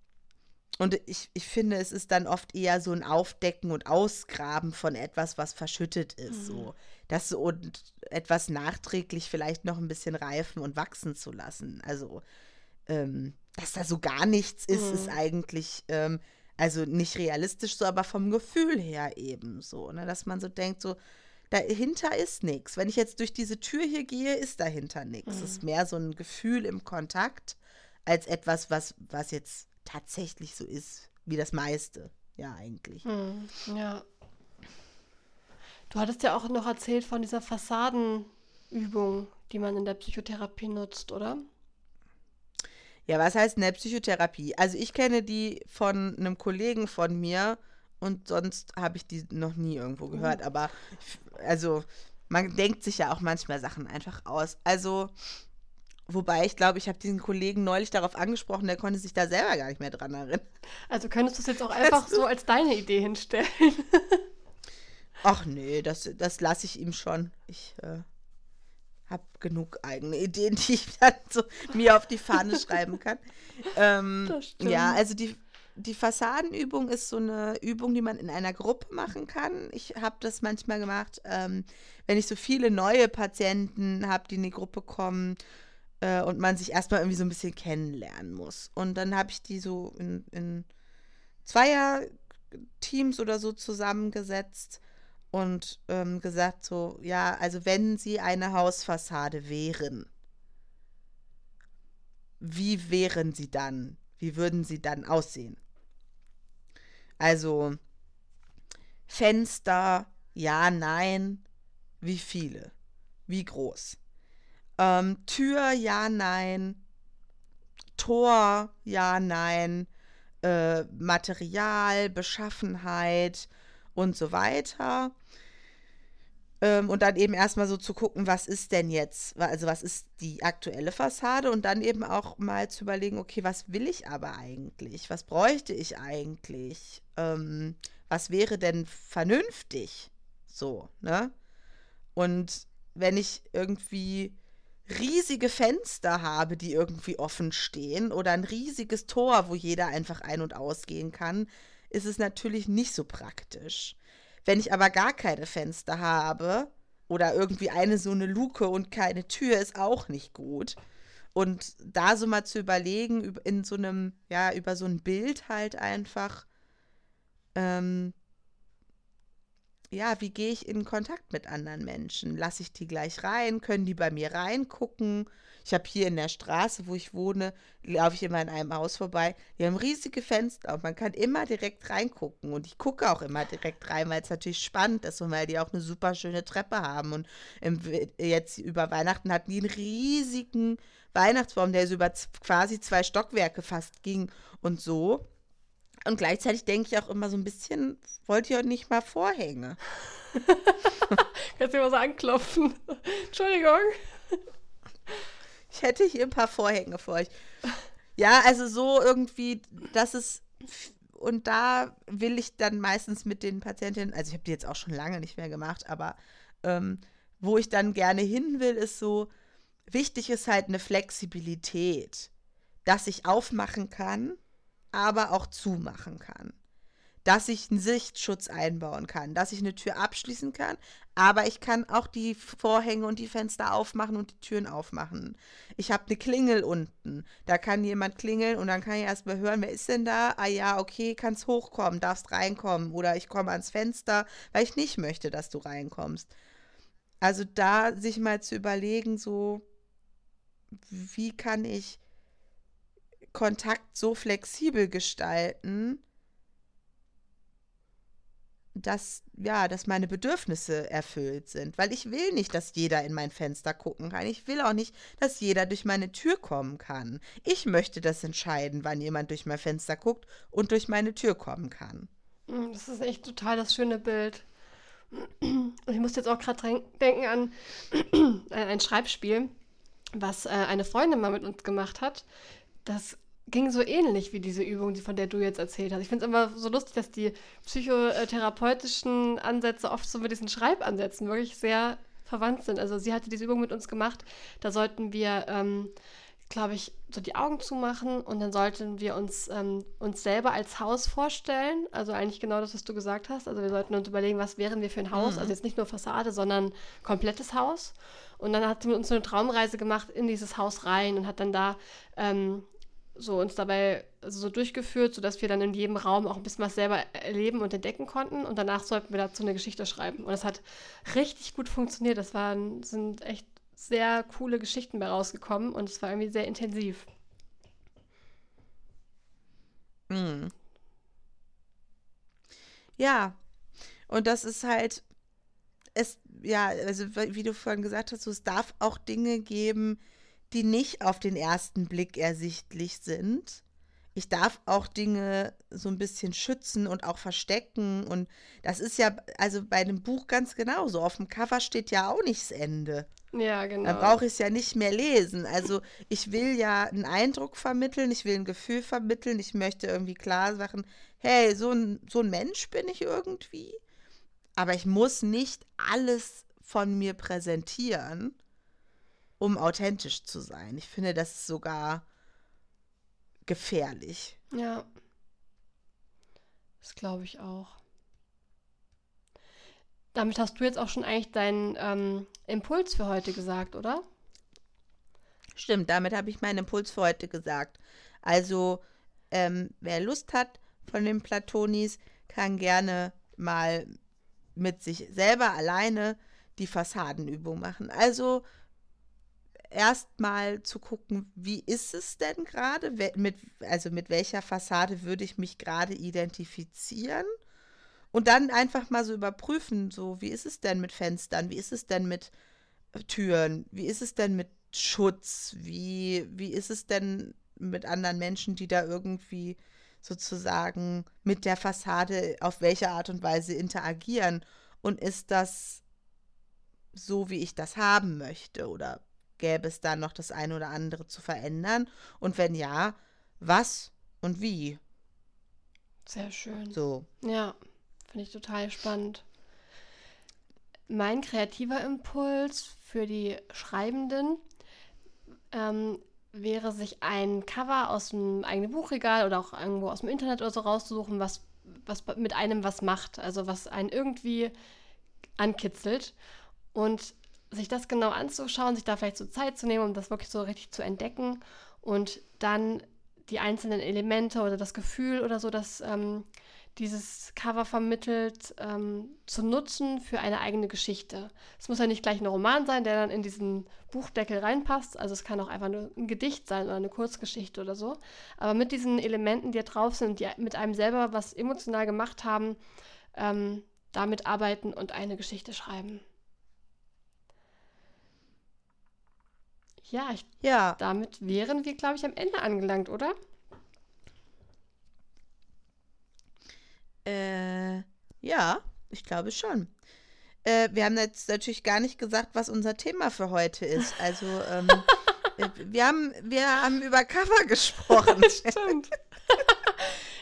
und ich, ich finde, es ist dann oft eher so ein Aufdecken und Ausgraben von etwas, was verschüttet ist. So. Das so und etwas nachträglich vielleicht noch ein bisschen reifen und wachsen zu lassen. Also, ähm, dass da so gar nichts ist, ist eigentlich, ähm, also nicht realistisch so, aber vom Gefühl her eben so. Ne? Dass man so denkt, so, dahinter ist nichts. Wenn ich jetzt durch diese Tür hier gehe, ist dahinter nichts. Es ist mehr so ein Gefühl im Kontakt als etwas, was, was jetzt tatsächlich so ist, wie das meiste. Ja, eigentlich. Hm, ja. Du hattest ja auch noch erzählt von dieser Fassadenübung, die man in der Psychotherapie nutzt, oder? Ja, was heißt in der Psychotherapie? Also ich kenne die von einem Kollegen von mir und sonst habe ich die noch nie irgendwo gehört. Aber also man denkt sich ja auch manchmal Sachen einfach aus. Also wobei ich glaube, ich habe diesen Kollegen neulich darauf angesprochen, der konnte sich da selber gar nicht mehr dran erinnern. Also könntest du es jetzt auch einfach so als deine Idee hinstellen? Ach nee, das, das lasse ich ihm schon. Ich äh, habe genug eigene Ideen, die ich dann so mir auf die Fahne schreiben kann. Ähm, ja, also die, die Fassadenübung ist so eine Übung, die man in einer Gruppe machen kann. Ich habe das manchmal gemacht, ähm, wenn ich so viele neue Patienten habe, die in die Gruppe kommen äh, und man sich erstmal irgendwie so ein bisschen kennenlernen muss. Und dann habe ich die so in, in Zweier-Teams oder so zusammengesetzt und ähm, gesagt so, ja, also wenn sie eine Hausfassade wären, wie wären sie dann? Wie würden sie dann aussehen? Also Fenster, ja, nein, wie viele? Wie groß? Ähm, Tür, ja, nein. Tor, ja, nein. Äh, Material, Beschaffenheit und so weiter. Ähm, und dann eben erstmal so zu gucken, was ist denn jetzt, also was ist die aktuelle Fassade und dann eben auch mal zu überlegen, okay, was will ich aber eigentlich? Was bräuchte ich eigentlich? Ähm, was wäre denn vernünftig? So, ne? Und wenn ich irgendwie riesige Fenster habe, die irgendwie offen stehen oder ein riesiges Tor, wo jeder einfach ein- und ausgehen kann, ist es natürlich nicht so praktisch. Wenn ich aber gar keine Fenster habe oder irgendwie eine so eine Luke und keine Tür, ist auch nicht gut. Und da so mal zu überlegen, üb- in so einem, ja, über so ein Bild halt einfach, ähm, ja, wie gehe ich in Kontakt mit anderen Menschen? Lasse ich die gleich rein? Können die bei mir reingucken? Ich habe hier in der Straße, wo ich wohne, laufe ich immer in einem Haus vorbei. Die haben riesige Fenster und man kann immer direkt reingucken. Und ich gucke auch immer direkt rein, weil es natürlich spannend ist und weil die auch eine super schöne Treppe haben. Und im, jetzt über Weihnachten hatten die einen riesigen Weihnachtsbaum, der so über quasi zwei Stockwerke fast ging und so. Und gleichzeitig denke ich auch immer so ein bisschen, wollt ihr nicht mal Vorhänge? Kannst du mal so anklopfen? Entschuldigung. Ich hätte hier ein paar Vorhänge für euch. Ja, also so irgendwie, das ist. Und da will ich dann meistens mit den Patientinnen, also ich habe die jetzt auch schon lange nicht mehr gemacht, aber ähm, wo ich dann gerne hin will, ist so, wichtig ist halt eine Flexibilität, dass ich aufmachen kann, aber auch zumachen kann. Dass ich einen Sichtschutz einbauen kann, dass ich eine Tür abschließen kann, aber ich kann auch die Vorhänge und die Fenster aufmachen und die Türen aufmachen. Ich habe eine Klingel unten. Da kann jemand klingeln und dann kann ich erst mal hören, wer ist denn da? Ah ja, okay, kannst hochkommen, darfst reinkommen. Oder ich komme ans Fenster, weil ich nicht möchte, dass du reinkommst. Also da sich mal zu überlegen, so, wie kann ich Kontakt so flexibel gestalten, dass, ja, dass meine Bedürfnisse erfüllt sind. Weil ich will nicht, dass jeder in mein Fenster gucken kann. Ich will auch nicht, dass jeder durch meine Tür kommen kann. Ich möchte das entscheiden, wann jemand durch mein Fenster guckt und durch meine Tür kommen kann. Hm, das ist echt total das schöne Bild. Ich musste jetzt auch gerade denken an ein Schreibspiel, was äh, eine Freundin mal mit uns gemacht hat. Das ging so ähnlich wie diese Übung, von der du jetzt erzählt hast. Ich finde es immer so lustig, dass die psychotherapeutischen Ansätze oft so mit diesen Schreibansätzen wirklich sehr verwandt sind. Also sie hatte diese Übung mit uns gemacht. Da sollten wir, ähm, glaube ich, so die Augen zumachen und dann sollten wir uns, ähm, uns selber als Haus vorstellen. Also eigentlich genau das, was du gesagt hast. Also wir sollten uns überlegen, was wären wir für ein Haus. Mhm. Also jetzt nicht nur Fassade, sondern komplettes Haus. Und dann hat sie mit uns so eine Traumreise gemacht in dieses Haus rein und hat dann da ähm, so uns dabei so durchgeführt, sodass wir dann in jedem Raum auch ein bisschen was selber erleben und entdecken konnten. Und danach sollten wir dazu eine Geschichte schreiben. Und das hat richtig gut funktioniert. Das waren, sind echt sehr coole Geschichten bei rausgekommen und es war irgendwie sehr intensiv. Mhm. Ja, und das ist halt, es, ja, also wie du vorhin gesagt hast, so, es darf auch Dinge geben, die nicht auf den ersten Blick ersichtlich sind. Ich darf auch Dinge so ein bisschen schützen und auch verstecken. Und das ist ja, also bei einem Buch ganz genauso. Auf dem Cover steht ja auch nicht das Ende. Ja, genau. Da brauche ich es ja nicht mehr lesen. Also ich will ja einen Eindruck vermitteln, ich will ein Gefühl vermitteln, ich möchte irgendwie klar sagen, hey, so ein, so ein Mensch bin ich irgendwie. Aber ich muss nicht alles von mir präsentieren um authentisch zu sein. Ich finde, das ist sogar gefährlich. Ja. Das glaube ich auch. Damit hast du jetzt auch schon eigentlich deinen ähm, Impuls für heute gesagt, oder? Stimmt, damit habe ich meinen Impuls für heute gesagt. Also, ähm, wer Lust hat von den Platonis, kann gerne mal mit sich selber alleine die Fassadenübung machen. Also erstmal zu gucken, wie ist es denn gerade, mit, also mit welcher Fassade würde ich mich gerade identifizieren? Und dann einfach mal so überprüfen, so wie ist es denn mit Fenstern, wie ist es denn mit Türen, wie ist es denn mit Schutz, wie, wie ist es denn mit anderen Menschen, die da irgendwie sozusagen mit der Fassade auf welche Art und Weise interagieren? Und ist das so, wie ich das haben möchte? Oder gäbe es da noch das eine oder andere zu verändern? Und wenn ja, was und wie? Sehr schön. So. Ja, finde ich total spannend. Mein kreativer Impuls für die Schreibenden ähm, wäre, sich ein Cover aus dem eigenen Buchregal oder auch irgendwo aus dem Internet oder so rauszusuchen, was, was mit einem was macht, also was einen irgendwie ankitzelt. Und sich das genau anzuschauen, sich da vielleicht so Zeit zu nehmen, um das wirklich so richtig zu entdecken und dann die einzelnen Elemente oder das Gefühl oder so, das ähm, dieses Cover vermittelt, ähm, zu nutzen für eine eigene Geschichte. Es muss ja nicht gleich ein Roman sein, der dann in diesen Buchdeckel reinpasst. Also es kann auch einfach nur ein Gedicht sein oder eine Kurzgeschichte oder so. Aber mit diesen Elementen, die da drauf sind, die mit einem selber was emotional gemacht haben, ähm, damit arbeiten und eine Geschichte schreiben. Ja, ich, ja. damit wären wir, glaube ich, am Ende angelangt, oder? Äh, ja, ich glaube schon. Äh, wir haben jetzt natürlich gar nicht gesagt, was unser Thema für heute ist. Also, ähm, äh, wir, haben, wir haben über Cover gesprochen. Stimmt.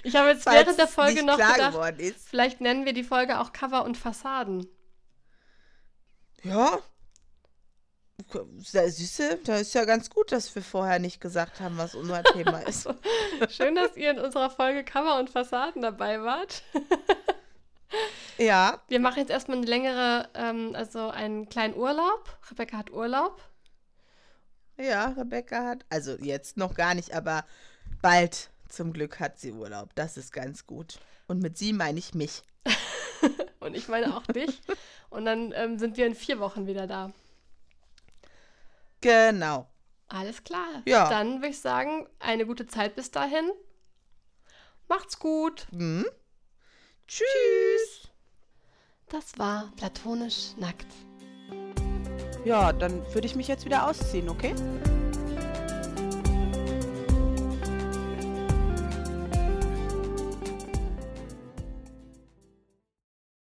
Ich habe jetzt Falls während der Folge noch gedacht, vielleicht nennen wir die Folge auch Cover und Fassaden. Ja. Süße, da ist ja ganz gut, dass wir vorher nicht gesagt haben, was unser Thema ist. Schön, dass ihr in unserer Folge Cover und Fassaden dabei wart. Ja, Wir machen jetzt erstmal eine längere, ähm, also einen kleinen Urlaub. Rebecca hat Urlaub. ja, Rebecca hat, also jetzt noch gar nicht, aber bald zum Glück hat sie Urlaub. Das ist ganz gut. Und mit sie meine ich mich. Und ich meine auch dich. Und dann ähm, sind wir in vier Wochen wieder da. Genau. Alles klar. Ja. Dann würde ich sagen, eine gute Zeit bis dahin. Macht's gut. Hm? Tschüss. Das war platonisch nackt. Ja, dann würde ich mich jetzt wieder ausziehen, okay?